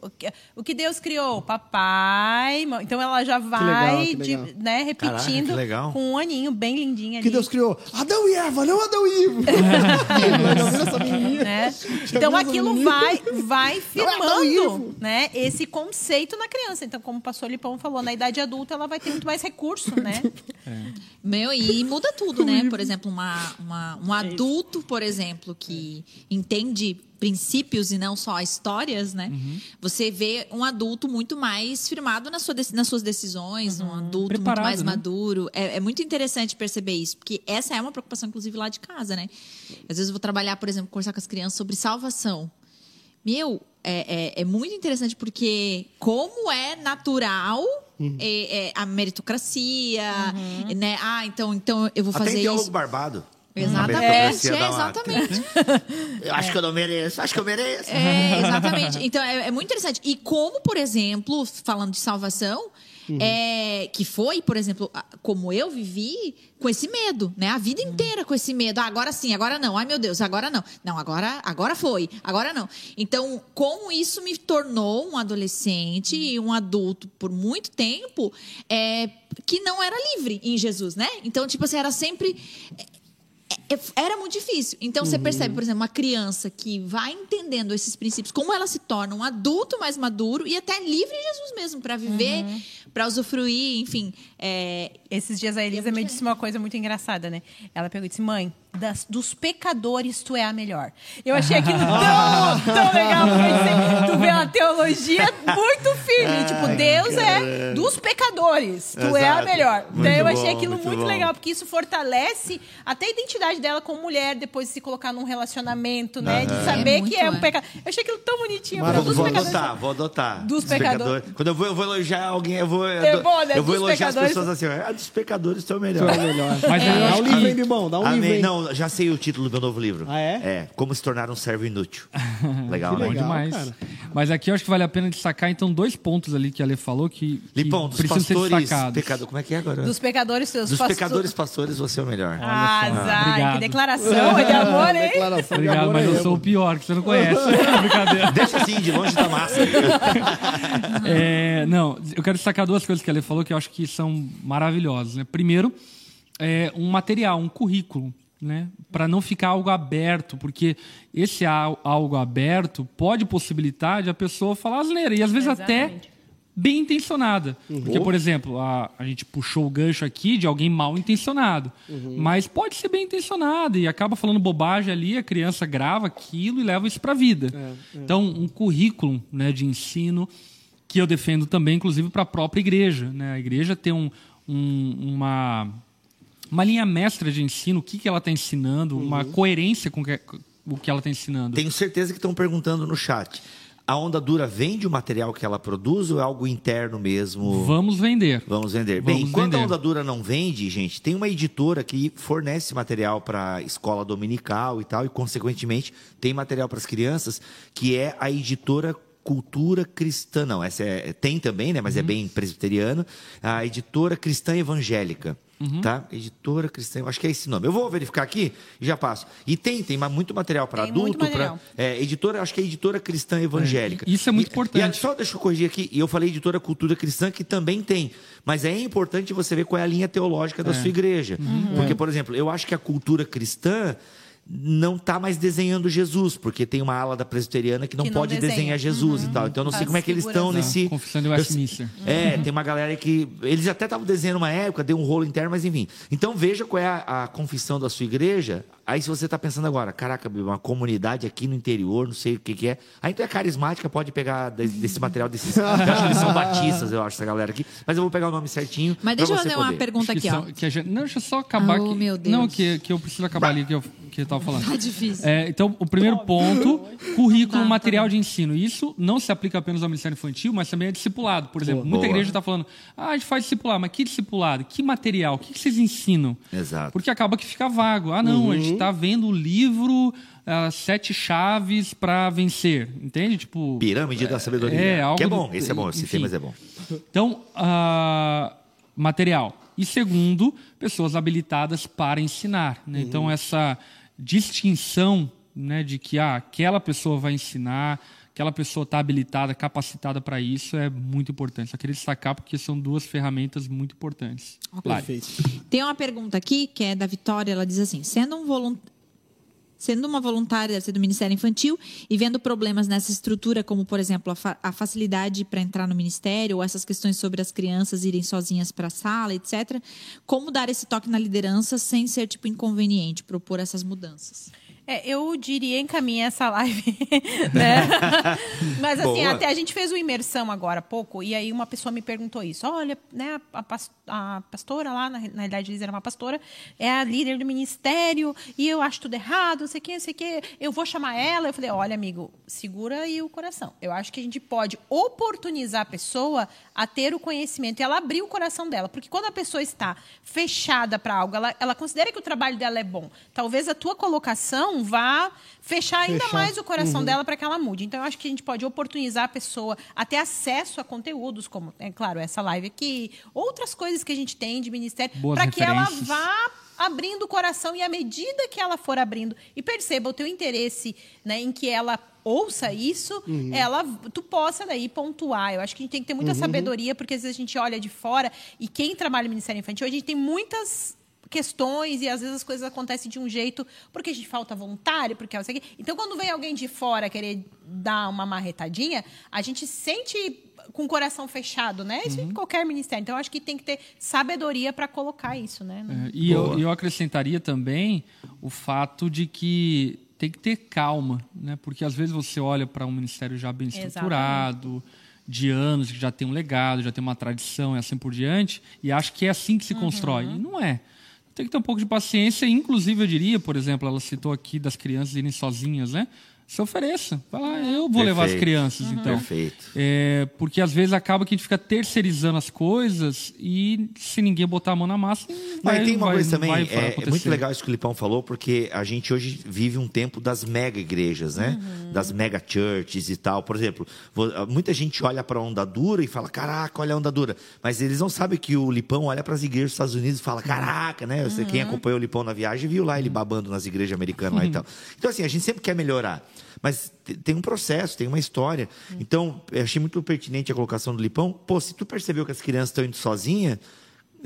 O que Deus criou? Papai... Então ela já vai, que legal, que legal. De, né, repetindo Caraca, com um aninho bem lindinho ali. Que Deus criou Adão e Eva, não Adão e Eva. né? Então aquilo vai, vai é firmando né, esse conceito na criança. Então, como o pastor Lipão falou, na idade adulta ela vai ter muito mais recurso, né? É. Meu, e muda tudo, né? Por exemplo, uma, uma um adulto, por exemplo, que entende princípios e não só histórias, né? Uhum. Você vê um adulto muito mais firmado na sua, nas suas decisões, uhum. um adulto Preparado, muito mais né? maduro. É, é, muito interessante perceber isso, porque essa é uma preocupação, inclusive, lá de casa, né? Às vezes eu vou trabalhar, por exemplo, conversar com as crianças sobre salvação. Meu, é, é, é muito interessante porque como é natural uhum. é, é, a meritocracia, uhum. né? Ah, então, então eu vou fazer Até isso. Barbado. Exatamente, é, exatamente. eu acho que eu não mereço, acho que eu mereço. É, exatamente. Então, é, é muito interessante. E como, por exemplo, falando de salvação, Uhum. É, que foi, por exemplo, como eu vivi com esse medo, né? A vida uhum. inteira com esse medo. Ah, agora sim, agora não. Ai, meu Deus, agora não. Não, agora, agora foi, agora não. Então, como isso me tornou um adolescente e um adulto por muito tempo é, que não era livre em Jesus, né? Então, tipo assim, era sempre é, era muito difícil. Então, você uhum. percebe, por exemplo, uma criança que vai entendendo esses princípios, como ela se torna um adulto mais maduro e até livre em Jesus mesmo, para viver, uhum. para usufruir, enfim. É... Esses dias a Elisa me disse uma coisa muito engraçada, né? Ela pegou e disse: Mãe, das, dos pecadores, tu é a melhor. Eu achei aquilo tão, tão legal, porque tu vê uma teologia muito firme. tipo, Deus é dos pecadores, tu Exato. é a melhor. Muito eu achei aquilo muito, muito legal, porque isso fortalece até a identidade dela como mulher, depois de se colocar num relacionamento, né? De saber é que é um pecado. Eu achei aquilo tão bonitinho. Mas vou, vou adotar, vou adotar. Dos, dos pecadores. pecadores. Quando eu vou, eu vou elogiar alguém, eu vou, eu, bom, né? eu vou elogiar pecadores. as pessoas assim, ah, dos pecadores, tu é o melhor. Tu é o melhor. Mas é, dá um livro, hein, Bibão? Dá um Amém. livro, hein? Não, já sei o título do meu novo livro. Ah, é? É, Como se tornar um servo inútil. Legal, né? Bom demais. Cara. Mas aqui eu acho que vale a pena destacar, então, dois pontos ali que a Ale falou que, que Lipão, dos pastores, pecado, como é que é agora? Dos pecadores, dos, dos pecadores pastores, você é o melhor. Ah, ah que declaração é de amor, hein? Declaração Obrigado, de amor mas eu sou o pior, que você não conhece. Brincadeira. Deixa assim, de longe da massa. é, não, eu quero destacar duas coisas que a Ale falou que eu acho que são maravilhosas. Né? Primeiro, é, um material, um currículo. Né? Para não ficar algo aberto, porque esse algo aberto pode possibilitar de a pessoa falar asneira, e às vezes Exatamente. até bem intencionada. Uhum. Porque, por exemplo, a, a gente puxou o gancho aqui de alguém mal intencionado. Uhum. Mas pode ser bem intencionado e acaba falando bobagem ali, a criança grava aquilo e leva isso para a vida. É, é. Então, um currículo né, de ensino que eu defendo também, inclusive, para a própria igreja. Né? A igreja tem um, um, uma, uma linha mestra de ensino, o que, que ela está ensinando, uhum. uma coerência com que, o que ela está ensinando. Tenho certeza que estão perguntando no chat. A Onda Dura vende o material que ela produz ou é algo interno mesmo? Vamos vender. Vamos vender. Vamos Bem, enquanto a Onda Dura não vende, gente, tem uma editora que fornece material para escola dominical e tal, e consequentemente tem material para as crianças, que é a editora Cultura Cristã, não, essa é, tem também, né, mas é uhum. é bem presbiteriana, a editora Cristã Evangélica. Uhum. Tá? Editora Cristã, acho que é esse nome. Eu vou verificar aqui e já passo. E tem, tem muito material para adulto, para é, editora, acho que é editora Cristã Evangélica. É, isso é muito e, importante. E só deixa eu corrigir aqui, e eu falei editora Cultura Cristã que também tem, mas é importante você ver qual é a linha teológica da é. sua igreja. Uhum. Porque, por exemplo, eu acho que a cultura cristã não tá mais desenhando Jesus, porque tem uma ala da presbiteriana que não, Que não pode desenha. desenhar Jesus e tal. Então eu não sei como é que eles estão figuração. nesse. Confissão de Eu- Westminster. É, tem uma galera que. Eles até estavam desenhando uma época, deu um rolo interno, mas enfim. Então veja qual é a, a confissão da sua igreja. Aí se você está pensando agora, caraca, uma comunidade aqui no interior, não sei o que, que é. Aí tu é carismática, pode pegar de- desse material desses. Eu acho que eles são batistas, eu acho, essa galera aqui. Mas eu vou pegar o nome certinho. Mas deixa eu fazer uma poder. pergunta Que aqui, são- ó. que a gente- não, deixa eu só acabar Oh, aqui. meu Deus. Não, que, que eu preciso acabar ali, que eu, que eu tava falando. Tá difícil. É, então, o primeiro ponto, currículo, Tá, tá material bom. de ensino. Isso não se aplica apenas ao Ministério Infantil, mas também é discipulado. Por exemplo, muita Boa. igreja está falando, ah, a gente faz discipulado, mas que discipulado? Que material? O que, que vocês ensinam? Exato. Porque acaba que fica vago. Ah, não, a gente está vendo o livro ah, Sete Chaves para Vencer. Entende? Tipo. Pirâmide da sabedoria. É, algo que é bom, do- esse é bom, esse tema mas é bom. Então, ah, material. E segundo, pessoas habilitadas para ensinar. né? Então, essa distinção né, de que ah, aquela pessoa vai ensinar, aquela pessoa está habilitada, capacitada para isso, é muito importante. Só queria destacar porque são duas ferramentas muito importantes. Lari. Perfeito. Tem uma pergunta aqui que é da Vitória. Ela diz assim: sendo um voluntário. Sendo uma voluntária deve ser do Ministério Infantil e vendo problemas nessa estrutura, como, por exemplo, a, fa- a facilidade para entrar no Ministério, ou essas questões sobre as crianças irem sozinhas para a sala, etc., como dar esse toque na liderança sem ser, tipo, inconveniente, propor essas mudanças? É, eu diria encaminha essa live, né? Mas assim, Boa. até a gente fez uma imersão agora há pouco, e aí uma pessoa me perguntou isso. Olha, né, a, a pastora lá, na, na realidade eles eram uma pastora, é a líder do ministério, e eu acho tudo errado, não sei o que, não sei o que, eu vou chamar ela. Eu falei, olha, amigo, segura aí o coração. Eu acho que a gente pode oportunizar a pessoa a ter o conhecimento e ela abrir o coração dela. Porque quando a pessoa está fechada para algo, ela, ela considera que o trabalho dela é bom. Talvez a tua colocação vá fechar ainda Fechar. mais o coração dela para que ela mude. Então, eu acho que a gente pode oportunizar a pessoa a ter acesso a conteúdos, como, é claro, essa live aqui, outras coisas que a gente tem de ministério, para que ela vá abrindo o coração e à medida que ela for abrindo e perceba o teu interesse né, em que ela ouça isso, ela tu possa daí pontuar. Eu acho que a gente tem que ter muita sabedoria, porque às vezes a gente olha de fora e quem trabalha no Ministério Infantil, a gente tem muitas questões e às vezes as coisas acontecem de um jeito porque a gente falta voluntário, porque é isso aqui. Então, quando vem alguém de fora querer dar uma marretadinha, a gente sente com o coração fechado, né? Isso em qualquer ministério. Então, eu acho que tem que ter sabedoria para colocar isso, né? É, E eu, eu acrescentaria também o fato de que tem que ter calma, né? Porque às vezes você olha para um ministério já bem Exatamente. estruturado, de anos, que já tem um legado, já tem uma tradição e assim por diante, e acha que é assim que se constrói. E não é. Tem que ter um pouco de paciência, inclusive eu diria, por exemplo, ela citou aqui das crianças irem sozinhas, né? Se ofereça. Lá, eu vou levar as Perfeito. crianças, então. Perfeito. É, porque às vezes acaba que a gente fica terceirizando as coisas e se ninguém botar a mão na massa. não Mas tem uma vai- coisa não também, é, é muito legal isso que o Lipão falou, porque a gente hoje vive um tempo das mega igrejas, né? Das mega churches e tal. Por exemplo, muita gente olha para a onda dura e fala, caraca, olha a onda dura. Mas eles não sabem que o Lipão olha para as igrejas dos Estados Unidos e fala, caraca, né? Você, Quem acompanhou o Lipão na viagem viu lá ele babando nas igrejas americanas lá e tal. Então, assim, a gente sempre quer melhorar. Mas te- tem um processo, tem uma história. Então, eu achei muito pertinente a colocação do Lipão. Pô, se tu percebeu que as crianças estão indo sozinhas,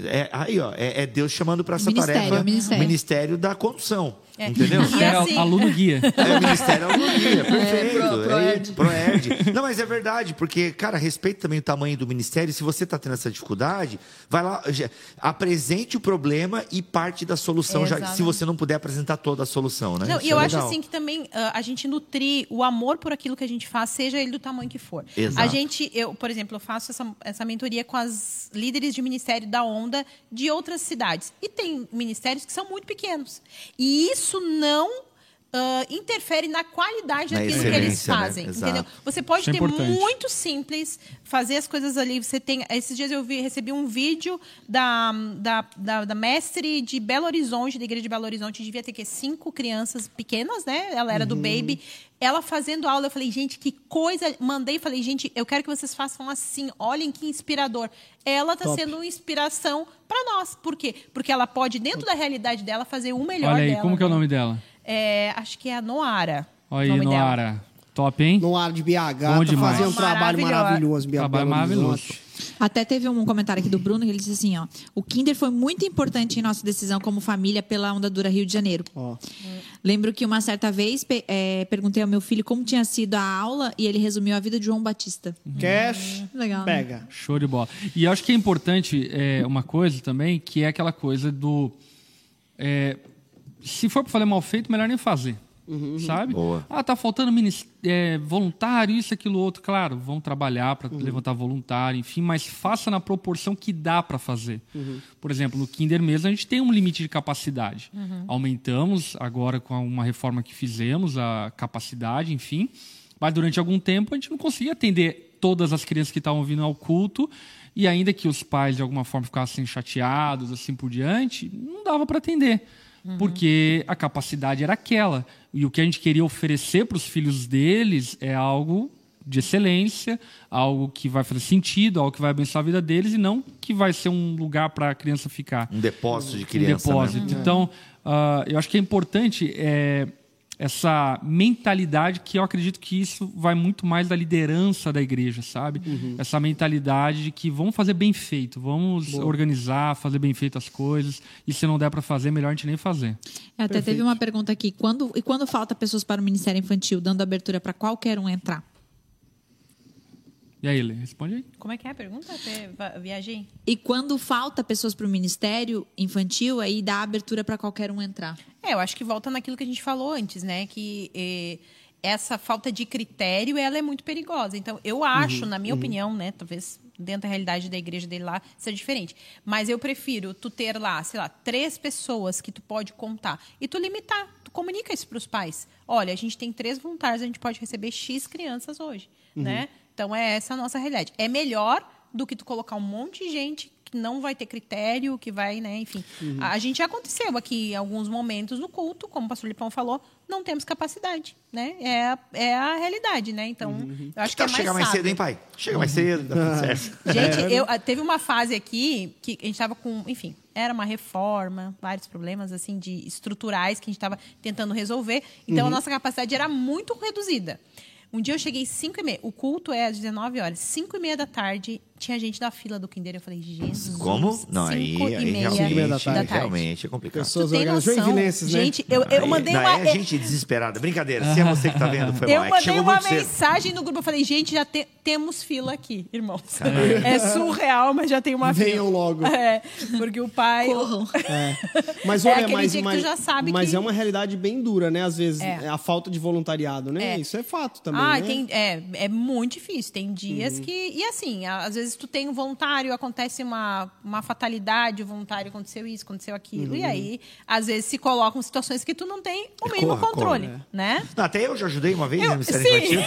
é, aí, ó, é, é Deus chamando para essa Ministério, tarefa o ministério. Ministério da condução. É. Entendeu? Ministério assim- aluno guia. É o Ministério Alunia, perfeito. pro- Proerd. É, Proerd. Não, mas é verdade, porque, cara, respeita também o tamanho do ministério. Se você está tendo essa dificuldade, vai lá, já- apresente o problema e parte da solução, já, Exatamente. se você não puder apresentar toda a solução, né? Não, e eu é acho legal. assim que também ah, a gente nutrir o amor por aquilo que a gente faz, seja ele do tamanho que for. Exato. A gente, eu, por exemplo, eu faço essa, essa mentoria com as líderes de ministério da Onda de outras cidades. E tem ministérios que são muito pequenos. E isso não ah, interfere na qualidade Na daquilo que eles né? fazem. Exato. Entendeu? Você pode Isso é ter importante. muito simples, fazer as coisas ali. Você tem. Esses dias eu vi, recebi um vídeo da, da, da, da mestre de Belo Horizonte, da igreja de Belo Horizonte, devia ter que cinco crianças pequenas, né? Ela era do baby. Ela fazendo aula, eu falei, gente, que coisa. Mandei e falei, gente, eu quero que vocês façam assim. Olhem que inspirador. Ela está Top. sendo uma inspiração para nós. Por quê? Porque ela pode, dentro da realidade dela, fazer o melhor Olha aí, dela. como que é o né? nome dela? É, acho que é a Noara. Olha aí, nome dela. Noara. Top, hein? No ar de BH, Bom tá demais. fazendo um trabalho Maravilhoso. Belo Trabalho maravilhoso. Até teve um comentário aqui do Bruno que ele disse assim, ó. O Kinder foi muito importante em nossa decisão como família pela Onda Dura Rio de Janeiro. Ó. Lembro que uma certa vez pe- eh, perguntei ao meu filho como tinha sido a aula e ele resumiu a vida de João Batista. Cash, Legal, né? pega. Show de bola. E acho que é importante é, uma coisa também, que é aquela coisa do. é, se for para fazer mal feito, melhor nem fazer. Sabe? Boa. Ah, tá faltando é, voluntário, isso, aquilo, outro. Claro, vão trabalhar para levantar voluntário, enfim, mas faça na proporção que dá para fazer. Por exemplo, no Kinder mesmo, a gente tem um limite de capacidade. Aumentamos agora com uma reforma que fizemos a capacidade, enfim. Mas durante algum tempo a gente não conseguia atender todas as crianças que estavam vindo ao culto e ainda que os pais de alguma forma ficassem chateados assim por diante, não dava para atender. Porque a capacidade era aquela. E o que a gente queria oferecer para os filhos deles é algo de excelência, algo que vai fazer sentido, algo que vai abençoar a vida deles e não que vai ser um lugar para a criança ficar Um depósito de um criança. depósito. Né? Então, ah, eu acho que é importante é, essa mentalidade que eu acredito que isso vai muito mais da liderança da igreja, sabe? Essa mentalidade de que vamos fazer bem feito, vamos organizar, fazer bem feito as coisas. E se não der para fazer, melhor a gente nem fazer. Até teve uma pergunta aqui. Quando, e quando falta pessoas para o Ministério Infantil, dando abertura para qualquer um entrar? E aí, Lê, responde aí. Como é que é a pergunta? Viajei. E quando falta pessoas para o Ministério Infantil, aí dá abertura para qualquer um entrar. É, eu acho que volta naquilo que a gente falou antes, né? Que eh, essa falta de critério, ela é muito perigosa. Então, eu acho, na minha opinião, né? Talvez dentro da realidade da igreja dele lá seja diferente. Mas eu prefiro tu ter lá, sei lá, três pessoas que tu pode contar e tu limitar. Tu comunica isso para os pais. Olha, a gente tem três voluntários, a gente pode receber X crianças hoje, né? Então, é essa a nossa realidade. É melhor do que tu colocar um monte de gente que não vai ter critério, que vai, né, enfim. A, a gente já aconteceu aqui em alguns momentos no culto, como o pastor Lipão falou, não temos capacidade, né? É, a- é a realidade, né? Então, eu acho que é mais Chega mais sábio. cedo, hein, pai? Chega mais cedo, dá tudo certo. Gente, eu, ah, teve uma fase aqui que a gente estava com, enfim, era uma reforma, vários problemas assim de estruturais que a gente estava tentando resolver. Então a nossa capacidade era muito reduzida. Um dia eu cheguei às 5 e meia. O culto é às 19 horas. 5 e meia da tarde, tinha gente da fila do Kinder. Eu falei, Jesus. Como? Não, aí, cinco aí e e meia da realmente, tarde. realmente é complicado. Pessoas? Joinvilenses, né? Gente, eu, eu Aí- mandei não, uma... É gente desesperada. Brincadeira. Se é você que tá vendo, foi Eu mal. É mandei chegou uma muito cedo. mensagem no grupo. Eu falei, gente, já te- temos fila aqui, irmãos. É surreal, mas já tem uma fila. Venham logo. É, porque o pai... Corram. Mas É olha, aquele mas, dia que tu mas, já sabe mas que- é uma realidade bem dura, né? Às vezes, É. a falta de voluntariado, né? É. Isso é fato também, Ah, né? tem, é, é muito difícil. Tem Uhum. dias que. E assim, às vezes tu tem um voluntário, acontece uma, uma fatalidade, o voluntário aconteceu isso, aconteceu aquilo. Uhum. E aí, às vezes, se colocam situações que tu não tem o mínimo Corra, controle. corra, Né? Não, até eu já ajudei uma vez Eu- no Ministério sim. Infantil.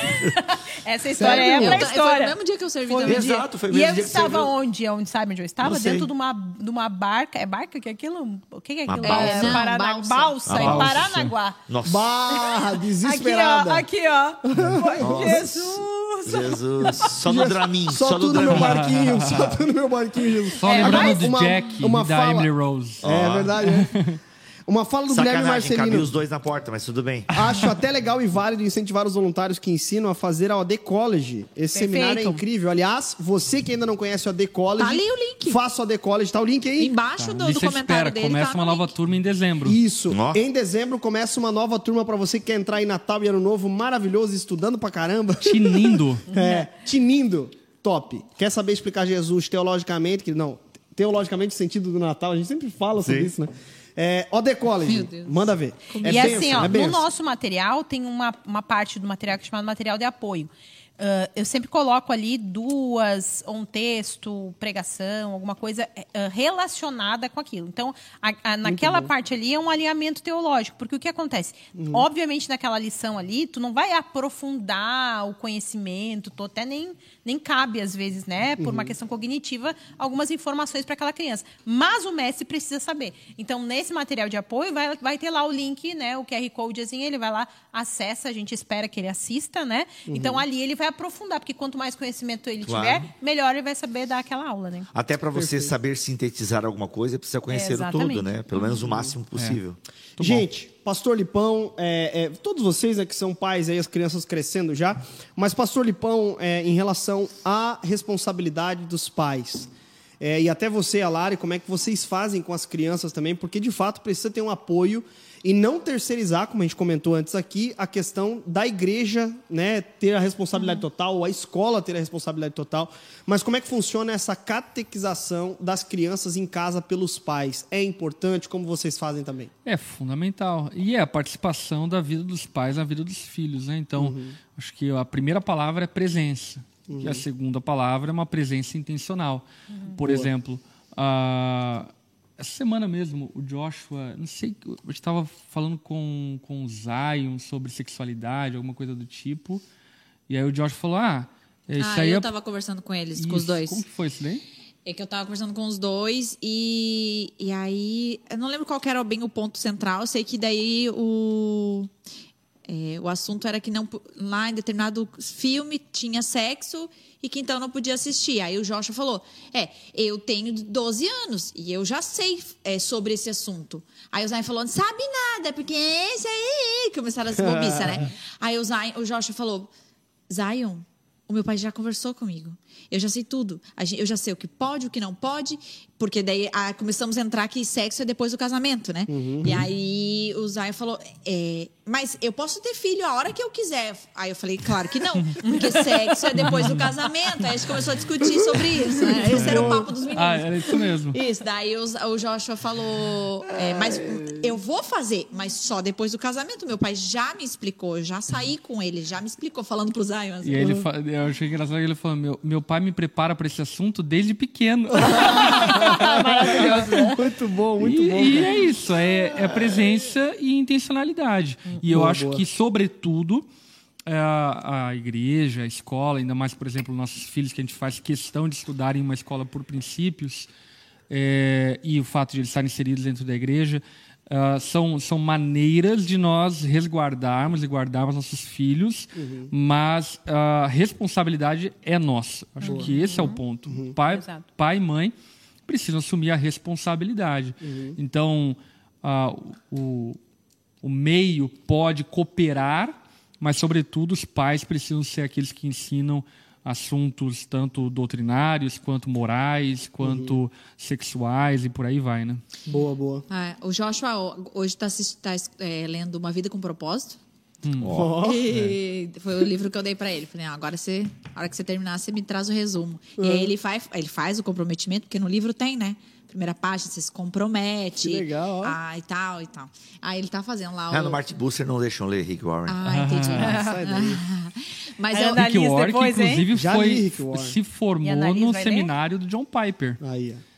Essa história Sério? é Eu pra ta- Foi história. no mesmo dia que eu servi Foi também. dia. Exato, foi o E mesmo eu dia que estava você viu. onde? Onde sabe onde eu estava? Não sei. Dentro de uma, de uma barca. É barca que é aquilo? O que é Uma aquilo? balsa. É, Não, Parana- balsa. balsa, A em. Paranaguá. Nossa. Barra, Aqui, desesperada. ó. Aqui, ó. Foi Jesus. Jesus. Só no Dramin. Só, Só, no tu no meu barquinho, só tu no meu barquinho, Jesus. Só É, lembrando do uma- Jack uma e da fala- Emily Rose. É verdade, é. Uma fala do Guilherme Sacanagem, cabia Marcelino. os dois na porta, mas tudo bem. Acho até legal e válido incentivar os voluntários que ensinam a fazer a OD College. Esse Perfeito. seminário é incrível. Aliás, você que ainda não conhece o OD College, Tá ali o link. faça o OD College. Tá o link aí? Embaixo do, do de comentário espera. dele. Começa tá uma no nova link. turma em dezembro. Isso. Em dezembro começa uma nova turma pra você que quer entrar em Natal e Ano Novo maravilhoso, estudando pra caramba. Tinindo. É, tinindo. Top. Quer saber explicar Jesus teologicamente? Que não, teologicamente o sentido do Natal, a gente sempre fala sobre Sim. isso, né? É, OD College, Meu Deus. manda ver. É e benção, assim, ó, é no benção. nosso material tem uma, uma parte do material que é chamado material de apoio. Ah, eu sempre coloco ali duas, ou um texto, pregação, alguma coisa eh, relacionada com aquilo. Então, a- a- naquela parte ali é um alinhamento teológico, porque o que acontece? Uhum. Obviamente, naquela lição ali, tu não vai aprofundar o conhecimento, tu até nem, nem cabe, às vezes, né, por Uhum. uma questão cognitiva, algumas informações para aquela criança. Mas o mestre precisa saber. Então, nesse material de apoio, vai, vai ter lá o link, né, o QR Code, assim, ele vai lá, acessa, a gente espera que ele assista, né? Então, ali ele vai aprofundar, porque quanto mais conhecimento ele Claro. tiver, melhor ele vai saber dar aquela aula, né? Até para você saber sintetizar alguma coisa, precisa conhecer o Exatamente. todo, né? Pelo menos o máximo possível. Gente, Pastor Lipão, é, é, todos vocês né, que são pais aí, as crianças crescendo já, mas Pastor Lipão, é, em relação à responsabilidade dos pais, é, e até você, Alari, como é que vocês fazem com as crianças também, porque de fato precisa ter um apoio e não terceirizar, como a gente comentou antes aqui, a questão da igreja né, ter a responsabilidade total, ou a escola ter a responsabilidade total. Mas como é que funciona essa catequização das crianças em casa pelos pais? É importante, como vocês fazem também? É fundamental. E é a participação da vida dos pais na vida dos filhos, né? Então, acho que a primeira palavra é presença. E a segunda palavra é uma presença intencional. Por exemplo, a- essa semana mesmo, o Joshua, não sei, eu estava falando com, com o Zion sobre sexualidade, alguma coisa do tipo. E aí o Joshua falou: Ah, isso ah, aí eu é. tava conversando com eles, com os Isso. dois. Como que foi isso daí? É que eu tava conversando com os dois e, e aí. Eu não lembro qual que era bem o ponto central. Sei que daí o. é, o assunto era que não lá em determinado filme tinha sexo e que então não podia assistir. Aí o Joshua falou: É, eu tenho 12 anos e eu já sei é, sobre esse assunto. Aí o Zion falou: Não sabe nada, porque esse aí. Começaram a se bobiça, né? Aí o, Zion, o Joshua falou: Zion, o meu pai já conversou comigo. Eu já sei tudo. Eu já sei o que pode, o que não pode, porque daí ah, começamos a entrar que sexo é depois do casamento, né? E aí o Zion falou: é, Mas eu posso ter filho a hora que eu quiser. Aí eu falei: Claro que não, porque sexo é depois do casamento. Aí a gente começou a discutir sobre isso. Né? Esse era o papo dos meninos. Ah, era isso mesmo. Isso, daí o, o Joshua falou, é, mas eu vou fazer, mas só depois do casamento. Meu pai já me explicou, eu já saí com ele, já me explicou, falando pro Zion. assim. E ele eu achei engraçado que ele falou: meu, meu pai me prepara para esse assunto desde pequeno. Muito bom, muito e, bom. e cara. é isso, é, é presença e intencionalidade. E eu Boa, acho boa. que, sobretudo, é, a, a igreja, a escola, ainda mais, por exemplo, nossos filhos, que a gente faz questão de estudar em uma escola por princípios, é, e o fato de eles estarem inseridos dentro da igreja, ah, são, são maneiras de nós resguardarmos e guardarmos nossos filhos, Uhum. mas a responsabilidade é nossa. Acho que esse é o ponto. Uhum. Pai, Exato. pai e mãe precisam assumir a responsabilidade. Então, ah, o, o meio pode cooperar, mas, sobretudo, os pais precisam ser aqueles que ensinam assuntos tanto doutrinários, quanto morais, quanto sexuais e por aí vai, né? Boa, boa. Ah, o Joshua ho- hoje está lendo Uma Vida com Propósito. Ó, E foi o livro que eu dei pra ele. Falei, ah, agora você, a hora que você terminar, você me traz o resumo. E aí ele faz, ele faz o comprometimento, porque no livro tem, né? Primeira página, você se compromete. Que legal, ó. Ah, e tal, e tal. Aí ele tá fazendo lá Ah, o... no Martin Buster não deixam ler Rick Warren. Ah, entendi. sai daí. Mas eu, anda- Rick Warren, depois, que inclusive Já foi, li Rick Warren. se formou no vai ler? seminário do John Piper. Aí, ó.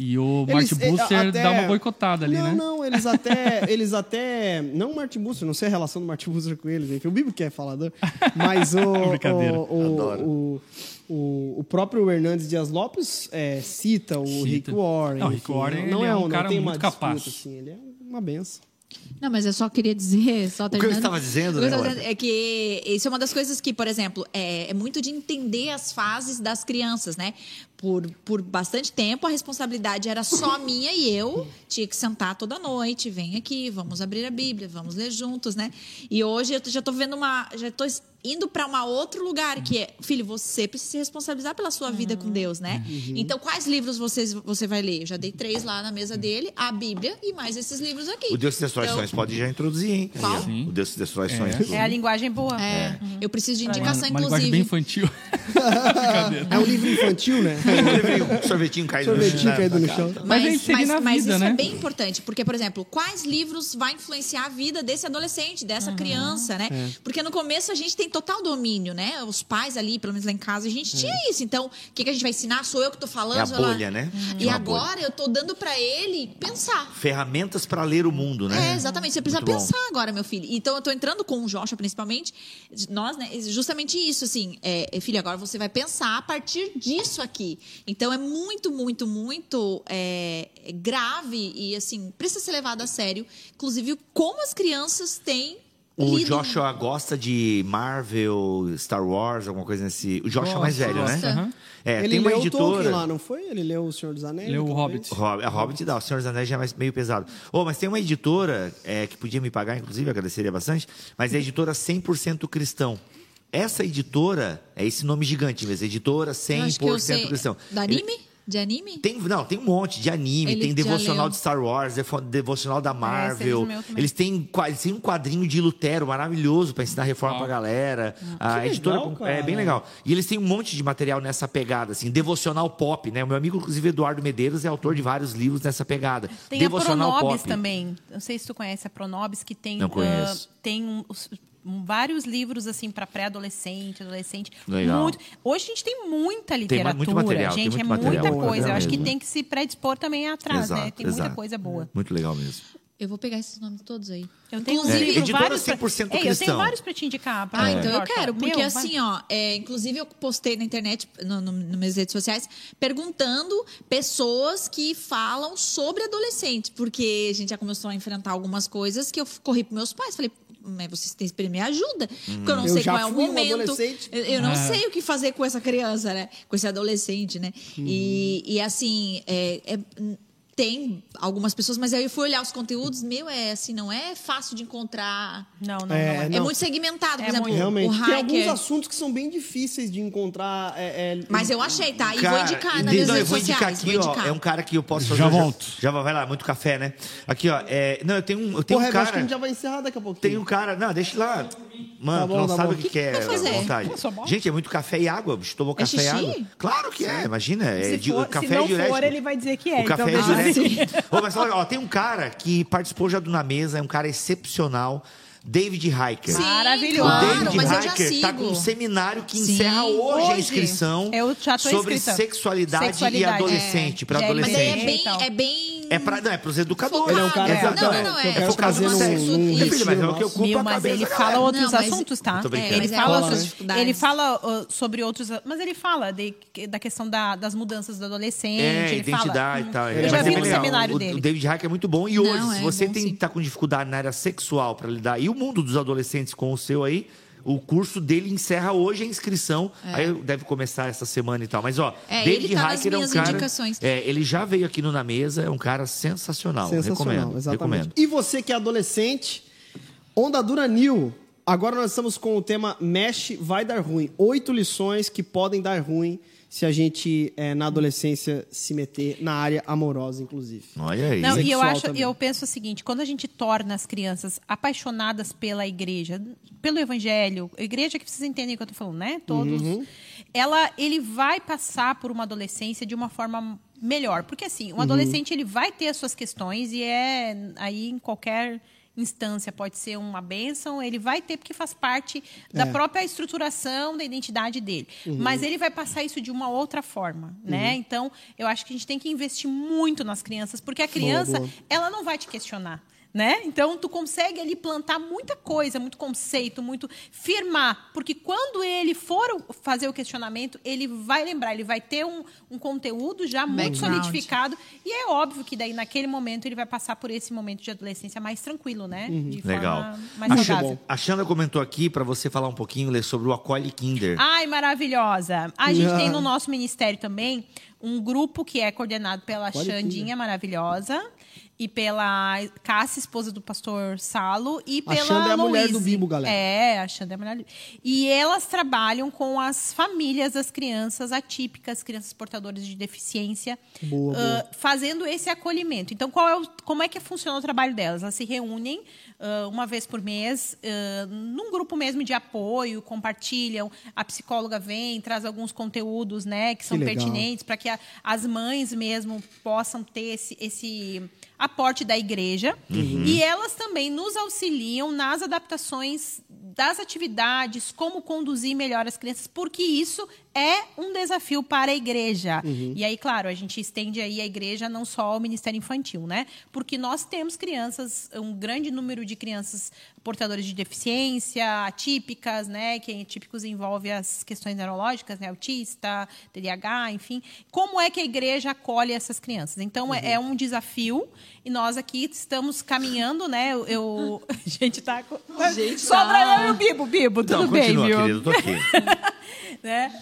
E o Eles, Martin eh, Buster até- dá uma boicotada ali, não, né? Não, eles até. Eles até. Não o Martin Buster, não sei a relação do Martin Buster com eles, enfim. O Bibo que é falador. Mas o. Brincadeira. O, Adoro. o, o, o próprio Hernandes Dias Lopes é, cita o Cita. Rick Warren. Não, o Rick Warren, não, ele é é um não cara tem uma muito disputa, capaz. assim, ele é uma benção. Não, mas eu só queria dizer, só que eu estava dizendo, O eu né, estava Laura? dizendo é que isso é uma das coisas que, por exemplo, é, é muito de entender as fases das crianças, né? Por, por bastante tempo a responsabilidade era só minha e eu tinha que sentar toda noite, vem aqui, vamos abrir a Bíblia, vamos ler juntos, né? E hoje eu já tô vendo uma, já tô indo para um outro lugar que é, filho, você precisa se responsabilizar pela sua vida com Deus, né? Então, quais livros vocês, você vai ler? Eu já dei três lá na mesa dele, a Bíblia e mais esses livros aqui. O Deus que destrói Então, sonhos pode já introduzir, hein? Qual? Sim. O Deus que destrói sonhos. É a linguagem boa. É, eu preciso de indicação, Uma linguagem bem inclusive. infantil. É um livro infantil, né? Um sorvetinho caído Sorvetinho no caído no chão. Mas é na mas vida, isso né? é bem importante, porque, por exemplo, quais livros vai influenciar a vida desse adolescente, dessa criança, né? É. Porque no começo a gente tem total domínio, né? Os pais ali, pelo menos lá em casa, a gente tinha isso. Então, o que, que a gente vai ensinar? Sou eu que tô falando? É a lá. bolha, né? E Tinha uma agora eu tô dando pra ele pensar. Ferramentas para ler o mundo, né? É, exatamente. Você precisa Muito bom. pensar agora, meu filho. Então, eu tô entrando com o Joshua, principalmente, nós, né? Justamente isso, assim. É, é, filho, agora você vai pensar a partir disso aqui. Então, é muito, muito, muito é, grave e, assim, precisa ser levado a sério. Inclusive, como as crianças têm O lido. Joshua gosta de Marvel, Star Wars, alguma coisa nesse. O Joshua é mais velho, Gosta. né? É, Ele tem uma leu o Tolkien editora. lá, não foi? Ele leu O Senhor dos Anéis? Leu o? Hobbit. Hob- A Hobbit dá, o Senhor dos Anéis já é mais, meio pesado. Oh, mas tem uma editora é, que podia me pagar, inclusive, agradeceria bastante, mas é a editora 100% cristão. Essa editora, é esse nome gigante mesmo, editora Eu acho que eu 100% sei. cristão. Ele- anime? De anime? Tem, não, tem um monte de anime, Ele tem devocional de Star Wars, devocional da Marvel. esse é meu também. eles, têm, eles têm um quadrinho de Lutero maravilhoso para ensinar reforma Uau. pra galera. A Que editora legal, é cara. bem legal. E eles têm um monte de material nessa pegada, assim, devocional pop, né? O meu amigo, inclusive, Eduardo Medeiros, é autor de vários livros nessa pegada. Tem devocional a Pronobis pop. também. Não sei se tu conhece a Pronobis, que tem, Não conheço. ah, tem um- os- um- vários livros assim para pré-adolescente, adolescente. Legal. Muito. Hoje a gente tem muita Tem literatura, muito material, tem gente, muito é material. muita Boa, coisa. Eu acho que mesmo. tem que se predispor também atrás, né? Exato, Tem muita exato. coisa boa. Muito legal mesmo. Eu vou pegar esses nomes todos aí. Eu tenho, Inclusive, É, editora vários pra- 100% Ei, Eu tenho vários para te indicar. pra- Ah, então eu pra- quero, porque Meu, assim, ó, é, inclusive eu postei na internet, no, no, nas minhas redes sociais, perguntando pessoas que falam sobre adolescente, porque a gente já começou a enfrentar algumas coisas que eu corri pros meus pais, falei, mas vocês têm que me ajuda, porque eu não Eu sei já qual é o um momento. adolescente. Eu, não É. sei o que fazer com essa criança, né? Com esse adolescente, né? E, e assim, é- é- tem algumas pessoas, mas aí eu fui olhar os conteúdos, meu, é assim, não é fácil de encontrar. Não, não, É, não. É. É muito segmentado, por É exemplo, muito. Realmente. o Tem alguns hacker. assuntos que são bem difíceis de encontrar. é, é, Mas eu achei, tá? E vou Cara, indicar e- nas não, eu vou indicar sociais. aqui, vou ó. indicar. É um cara que eu posso fazer. Já volto. Já, vai lá, muito café, né? Aqui, ó. é, não, eu tenho um, eu tenho Porra, um eu acho que a cara. gente já vai encerrar daqui a pouquinho. Tem um cara. Não, deixa lá. Mano, Tá tu bom, não tá sabe bom. o que, que é vontade. Gente, é muito café e água. bicho. Tomou É café e xixi? água. Claro que é, imagina. É, Se, for, café se é não diurético. for, ele vai dizer que é. O café então é deixa diurético. Ô, mas olha, ó, tem um cara que participou já do Na Mesa, é um cara excepcional. David Hiker. Sim, Maravilhoso. O claro, David mas eu já Hiker tá sigo. com um seminário que Sim. encerra hoje, a Hoje. inscrição Eu já tô sobre inscrita. sexualidade, e Sexualidade, adolescente, é. para é Mas aí adolescente. é bem, Então. é bem... É pra, não, é pros educadores. Ele é um cara Focado. que Não, eu não, não, é. eu quero focado no sexo. filho, estilo mas é o que eu ocupa Meu, a mas ele fala outros Não, assuntos, tá? É, ele é fala, dificuldades. ele fala uh, sobre outros, mas ele fala de- da questão da- das mudanças do adolescente. É, identidade e tal. Eu É, já mas vi é no seminário o, dele. O David Hack é muito bom. E hoje, se é você tem tá com dificuldade na área sexual para lidar, e o mundo dos adolescentes com o seu aí, o curso dele encerra hoje a inscrição. Aí deve começar essa semana e tal. Mas, ó, É, David ele tá Hiker é um cara. indicações. É, ele já veio aqui no Na Mesa, é um cara sensacional. Sensacional, recomendo. exatamente. Recomendo. E você que é adolescente, Onda Dura New. Agora nós estamos com o tema Mexe vai dar ruim. Oito lições que podem dar ruim se a gente, eh, na adolescência, se meter na área amorosa, inclusive. Olha aí. Não, e eu acho, também. eu penso o seguinte: quando a gente torna as crianças apaixonadas pela igreja, pelo evangelho, a igreja que vocês entendem o que eu estou falando, né? Todos. Uhum. Ela, ele vai passar por uma adolescência de uma forma melhor, porque assim, Uhum. um adolescente ele vai ter as suas questões e é aí em qualquer instância pode ser uma bênção, ele vai ter porque faz parte da É. própria estruturação da identidade dele. Uhum. Mas ele vai passar isso de uma outra forma, né? Então, eu acho que a gente tem que investir muito nas crianças, porque a criança, boa. ela não vai te questionar. Né? Então, tu consegue ali plantar muita coisa, muito conceito, muito firmar. Porque quando ele for fazer o questionamento, ele vai lembrar, ele vai ter um, um conteúdo já muito Background. solidificado. E é óbvio que daí, naquele momento, ele vai passar por esse momento de adolescência mais tranquilo, né? De Legal. forma mais A saudável. Xan- A Xanda comentou aqui para você falar um pouquinho Lê, sobre o Acolhe Kinder. Ai, maravilhosa. A gente Ah. tem no nosso ministério também um grupo que é coordenado pela que Xandinha maravilhosa e pela Cássia, esposa do pastor Salo, e A pela Xanda é a mulher Louise. do Bibo, galera. É, a Xanda é a mulher do E elas trabalham com as famílias das crianças atípicas, crianças portadoras de deficiência, Boa, ah, boa. fazendo esse acolhimento. Então, qual é o- como é que funciona o trabalho delas? Elas se reúnem ah, uma vez por mês, ah, num grupo mesmo de apoio, compartilham, a psicóloga vem, traz alguns conteúdos né, que são legal. pertinentes para que a- as mães mesmo possam ter esse, esse aporte da igreja. E elas também nos auxiliam nas adaptações das atividades, como conduzir melhor as crianças, porque isso é um desafio para a igreja. E aí, claro, a gente estende aí a igreja não só ao Ministério Infantil, né? Porque nós temos crianças, um grande número de crianças portadoras de deficiência, atípicas, né? Que atípicos envolve as questões neurológicas, né? Autista, TDAH, enfim. Como é que a igreja acolhe essas crianças? Então, é, é um desafio e nós aqui estamos caminhando, né? Eu, eu- a gente tá. Gente, Sobra tá. eu e o Bibo, Bibo, tudo Não, bem, continua, viu? querido, tô aqui. né?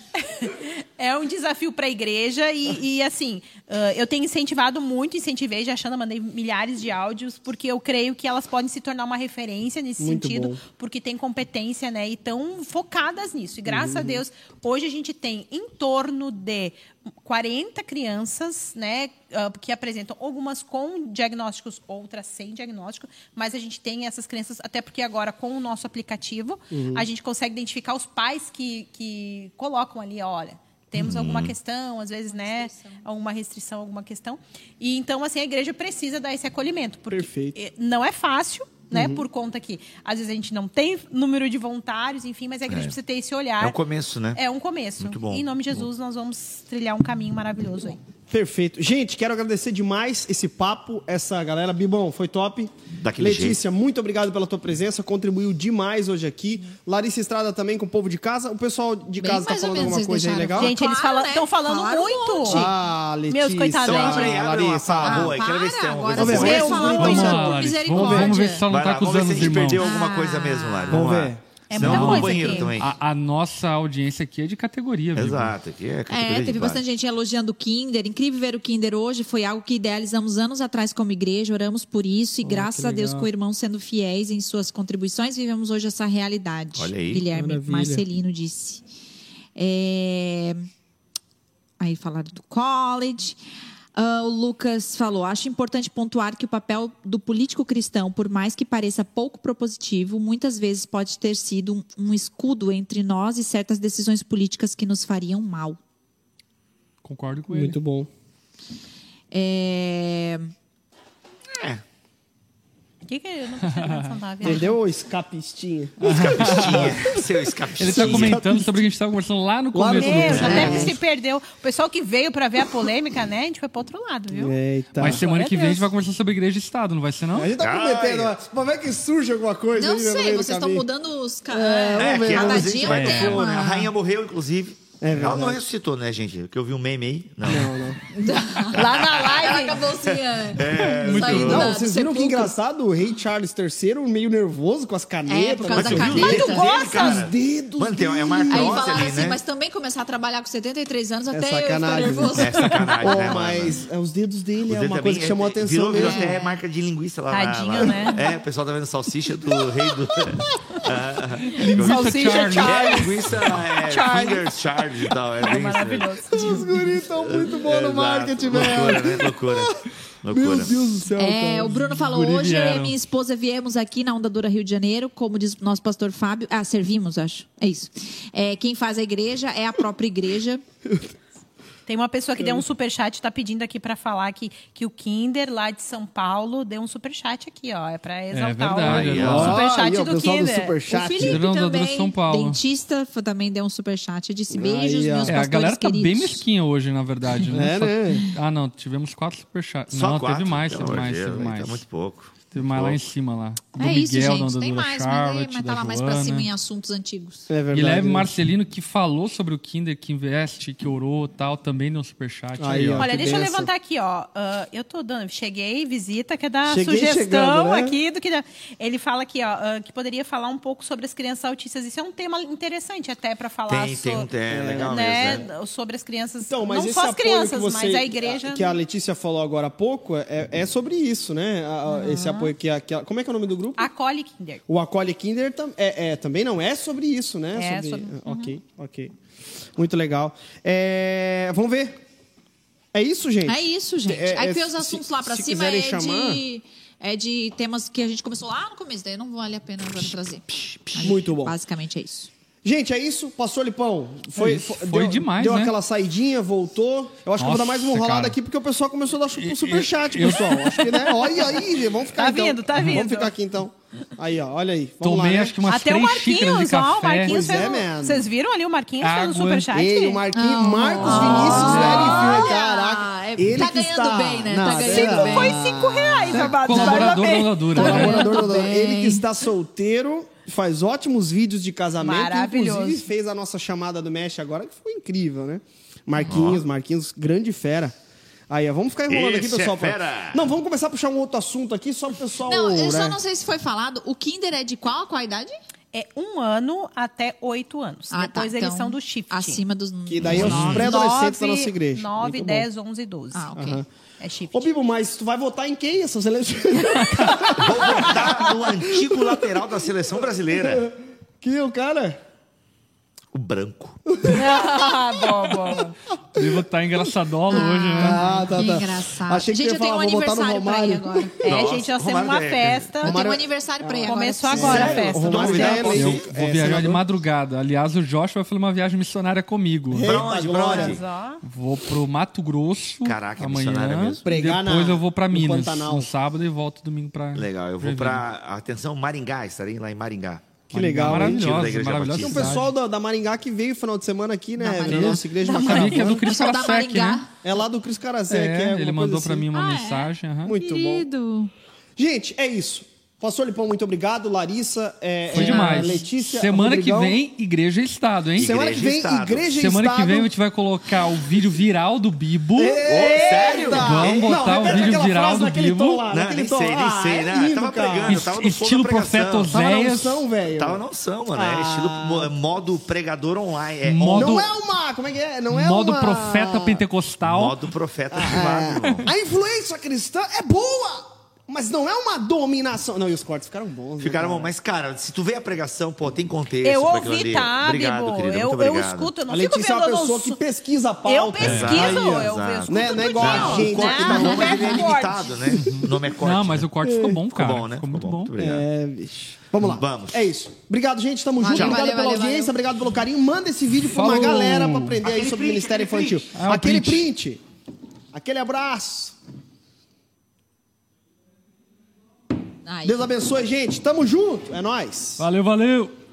É um desafio para a igreja e, e, assim, ah, eu tenho incentivado muito, incentivei, já Xana, mandei milhares de áudios, porque eu creio que elas podem se tornar uma referência nesse Muito sentido, bom. porque tem competência, né? E estão focadas nisso. E graças Uhum. a Deus, hoje a gente tem em torno de 40 crianças, né, ah, que apresentam algumas com diagnósticos, outras sem diagnóstico, mas a gente tem essas crianças, até porque agora com o nosso aplicativo, Uhum. a gente consegue identificar os pais que, que colocam ali, olha, temos alguma questão, às vezes, né, alguma restrição, alguma questão. E então, assim, a igreja precisa dar esse acolhimento, porque Perfeito. eh, não é fácil, né, por conta que às vezes a gente não tem número de voluntários, enfim, mas a igreja precisa ter esse olhar. É um começo, né? É um começo. Muito bom. E em nome de Jesus, nós vamos trilhar um caminho maravilhoso aí. Perfeito. Gente, quero agradecer demais esse papo, essa galera. Bibão, foi top. Daquele Letícia, muito obrigado pela tua presença, contribuiu demais hoje aqui. Larissa Estrada também com o povo de casa. O pessoal de Bem casa tá falando alguma vocês coisa aí legal? Gente, eles Claro, estão né? falando Falaram um muito. monte. Ah, Letícia. Meus coitados, Então abre abre Larissa. fala boa aí. Ah, Quero ver se tem para, alguma coisa Vamos ver. Vamos Larissa. Vamos, vamos se ela não tá lá, vamos ver acusando se a os gente irmãos. perdeu alguma coisa mesmo, Lari. Vamos lá. ver. É Senão eu muita vou no coisa banheiro aqui. também. A, a nossa audiência aqui é de categoria, viu? Exato, aqui é categoria É, de teve base. bastante gente elogiando o Kinder. Incrível ver o Kinder hoje. Foi algo que idealizamos anos atrás como igreja. Oramos por isso. E graças que a Deus, legal. com irmãos sendo fiéis em suas contribuições, vivemos hoje essa realidade. Olha aí. Guilherme Maravilha. Marcelino disse. É, Aí falaram do college. Ah, o Lucas falou: acho importante pontuar que o papel do político cristão, por mais que pareça pouco propositivo, muitas vezes pode ter sido um, um escudo entre nós e certas decisões políticas que nos fariam mal. Concordo com ele. Muito bom. É, O que que eu não vendo? Entendeu, ô escapistinha? Escapistinha, seu escapistinha. Ele tá comentando sobre o que a gente estava conversando lá no Lá começo Meu, do já programa. deve se perdeu. O pessoal que veio pra ver a polêmica, né? A gente foi pro outro lado, viu? Eita. Mas semana que vem a gente vai conversar sobre igreja e Estado, não vai ser não? A gente tá prometendo, ó. Mas vai que surge alguma coisa não aí sei, do vocês estão mudando os. Ca... É, É, que vamos a fome. A rainha morreu, inclusive. É Ela não ressuscitou, né, gente? Porque eu vi um meme aí. Não. Não, não. Lá na Ela live. acabou assim, é, muito saindo bom. da- Não, vocês viram que engraçado? O rei Charles III meio nervoso com as canetas. É, por causa né? da Mas viu caneta. os dedos Muito dele, gosta. Os dedos Mano, tem, é uma Aí artrose falaram ali, assim, né? mas também começar a trabalhar com 73 anos, até eu sacanagem, ficar nervoso. É sacanagem, Oh, né, mas é, os dedos dele Os é uma coisa que chamou a é- atenção virou, virou mesmo. até marca de linguiça lá. Tadinho, lá, lá. né? É, o pessoal tá vendo salsicha do rei do... Salsicha Charlie. É, linguiça é, Charge e tal. É, bem isso. Maravilhoso. Os guris estão muito bons no Exato. marketing, Loucura, velho. né? Loucura. Meu Loucura. Deus do céu, É, o Bruno falou, Guri hoje eu e minha esposa viemos aqui na Onda Dura Rio de Janeiro, como diz nosso pastor Fábio. Ah, servimos, acho. É isso. É, quem faz a igreja é a própria igreja. Tem uma pessoa que deu um superchat, tá pedindo aqui pra falar que, que o Kinder, lá de São Paulo, deu um superchat aqui, ó. É pra exaltar verdade, o, é o Aí, ó, o do pessoal do Kinder. Superchat. O Felipe também, São Paulo. dentista, também deu um superchat. Disse beijos, Aí, ó. meus É, a pastores galera tá queridos. bem mesquinha hoje, na verdade. Né? É, Só- né? Ah, não, tivemos quatro superchats. Só Não, quatro? teve mais, teve de mais, teve mais. Tá muito pouco. Teve mais lá em cima lá. Do É isso, Miguel, da gente. Tem mais, Charlotte, mas da tá lá mais pra cima em assuntos antigos. É verdade. Guilherme Marcelino, que falou sobre o Kinder, que investe, que orou e tal, também deu um superchat. Aí, Aí, ó. Olha, deixa eu levantar aqui, ó. Ah, eu tô dando. Cheguei, visita, quer dar Cheguei sugestão chegando, né? aqui do que. dá. Ele fala aqui, ó, ah, que poderia falar um pouco sobre as crianças autistas. Isso é um tema interessante até pra falar Tem, tem, so- tem, é legal né, mesmo, né? sobre as crianças. Então, mas não só as crianças, você, mas a igreja. que a Letícia falou agora há pouco é, é sobre isso, né? Esse apoio a, que a- como é que é o nome do grupo? Acolhe Kinder. O Acolhe Kinder tam- é, é, também não é sobre isso, né? É sobre, sobre- Ok, ok. Muito legal. É, vamos ver. É isso, gente? É isso, gente. É, Aí é, que os se- assuntos lá pra se cima é chamar- de, é de temas que a gente começou lá no começo, daí não vale a pena agora trazer. Muito bom. Basicamente é isso. Gente, é isso. Pastor Lipão. Foi, É. Foi deu, demais, Deu né? aquela saidinha, voltou. Eu acho que eu vou dar mais uma Nossa, rolada cara. aqui, porque o pessoal começou a dar um superchat, eu- pessoal. Acho que, né? Olha aí, vamos ficar Tá então. vindo, tá Vamos vindo. ficar aqui então. Aí, ó, olha aí. Vamos Tomei lá, né? acho que umas Até o Marquinhos, de ó, o café. Marquinhos Pois fez é, um- man. Vocês viram ali o Marquinhos fez um Água. superchat? Ei, o Marquinhos, Marcos Vinícius da LF, caraca. Ah, é- ele tá que ganhando está bem, né? Tá ganhando é, bem. Foi cinco reais, amado. Colaborador da. Tá né? Colaborador, do- ele que está solteiro, faz ótimos vídeos de casamento. Maravilhoso. Inclusive fez a nossa chamada do Mesh agora, que foi incrível, né? Marquinhos, Marquinhos, grande fera. Aí, ó, vamos ficar enrolando aqui, Esse é pessoal. pra- fera. Não, vamos começar a puxar um outro assunto aqui, só pro pessoal. Não, eu só né? não sei se foi falado. O Kinder é de qual? Qual a idade? É um ano até oito anos. Ah, Depois tá. eles Então, são do shift. Acima dos. Que daí é os nove. pré-adolescentes da nossa igreja. 9, Muito bom. 10, 11 e 12. Ah, ok. Aham. É shift. Ô, Bibo, mas tu vai votar em quem essas eleições? Vou votar no antigo lateral da seleção brasileira. que o cara? O branco. ah, boa, boa. O tá engraçadola hoje, né? Ah, tá, que tá. engraçado. Achei que Gente, ia eu tenho um falar, vou no aniversário pra ir agora. É, Nossa, gente, nós temos uma é- festa. Eu tenho um aniversário pra ir agora. Começou agora a Sério? festa. Romário Nós já é eleito. Eu vou é, viajar de madrugada. Aliás, o Joshua vai fazer uma viagem missionária comigo. Pra onde? Pra. Vou pro Mato Grosso Caraca, é amanhã. missionária mesmo. Pregar Depois na- eu vou pra no Minas Pantanal. no sábado e volto domingo pra. Legal, eu vou pra, atenção, Maringá, estarei lá em Maringá. Que legal, hein? Tiro da Maravilhosa, Igreja maravilhosa. Tem um pessoal da, da Maringá que veio no final de semana aqui, né? Da Na Maringá. nossa igreja Da que é do Maringá. Cris da Karasek, né? Maringá. É lá do Cris Carazé, É, que é ele mandou assim. mim uma Ah, é? mensagem. aham. Muito bom. Querido. Gente, é isso. Pastor Lipão, muito obrigado. Larissa, é, Foi é, demais. Letícia, Semana Rodrigão. que vem, Igreja e Estado, hein? Semana que Igreja e vem, Estado. Igreja e Semana Estado. que vem a gente vai colocar o vídeo viral do Bibo. sério? Vamos botar o repete vídeo viral do Bibo. lá, Não, nem tom. sei, nem Ah, sei, é né? lindo, Tava cara. pregando, tava no Estilo. Profeta Tava na Oséias. unção, velho. Tava na unção, mano. É Ah. estilo mo- modo pregador online. É Modo- Não é uma... Como é que é? Não é Modo uma... profeta pentecostal. modo profeta ativado, irmão. A influência cristã é boa, mas não é uma dominação. Não, e os cortes ficaram bons. né, Ficaram bom, cara? mas, cara, se tu vê a pregação, pô, tem contexto. Eu ouvi, tá, Obrigado, querido. Eu, eu escuto, eu não A fico Letícia é uma eu pessoa que pesquisa a pauta. Eu pesquiso, ó. eu, eu escuto Né, não é igual a gente O corte bom, mas é é limitado, né? O nome é corte. Não, mas né? o corte ficou bom, Ficou cara. bom, né? Ficou muito bom. É, bicho. Vamos lá. Vamos. É isso. Obrigado, gente. Tamo Valeu, junto. Obrigado valeu, pela valeu, audiência, valeu. obrigado pelo carinho. Manda esse vídeo pra uma galera pra aprender aí sobre print, Ministério Infantil. print. Ah, o Aquele print. print. Aquele abraço. Aí. Deus abençoe, gente. Tamo junto. É nóis. Valeu, valeu.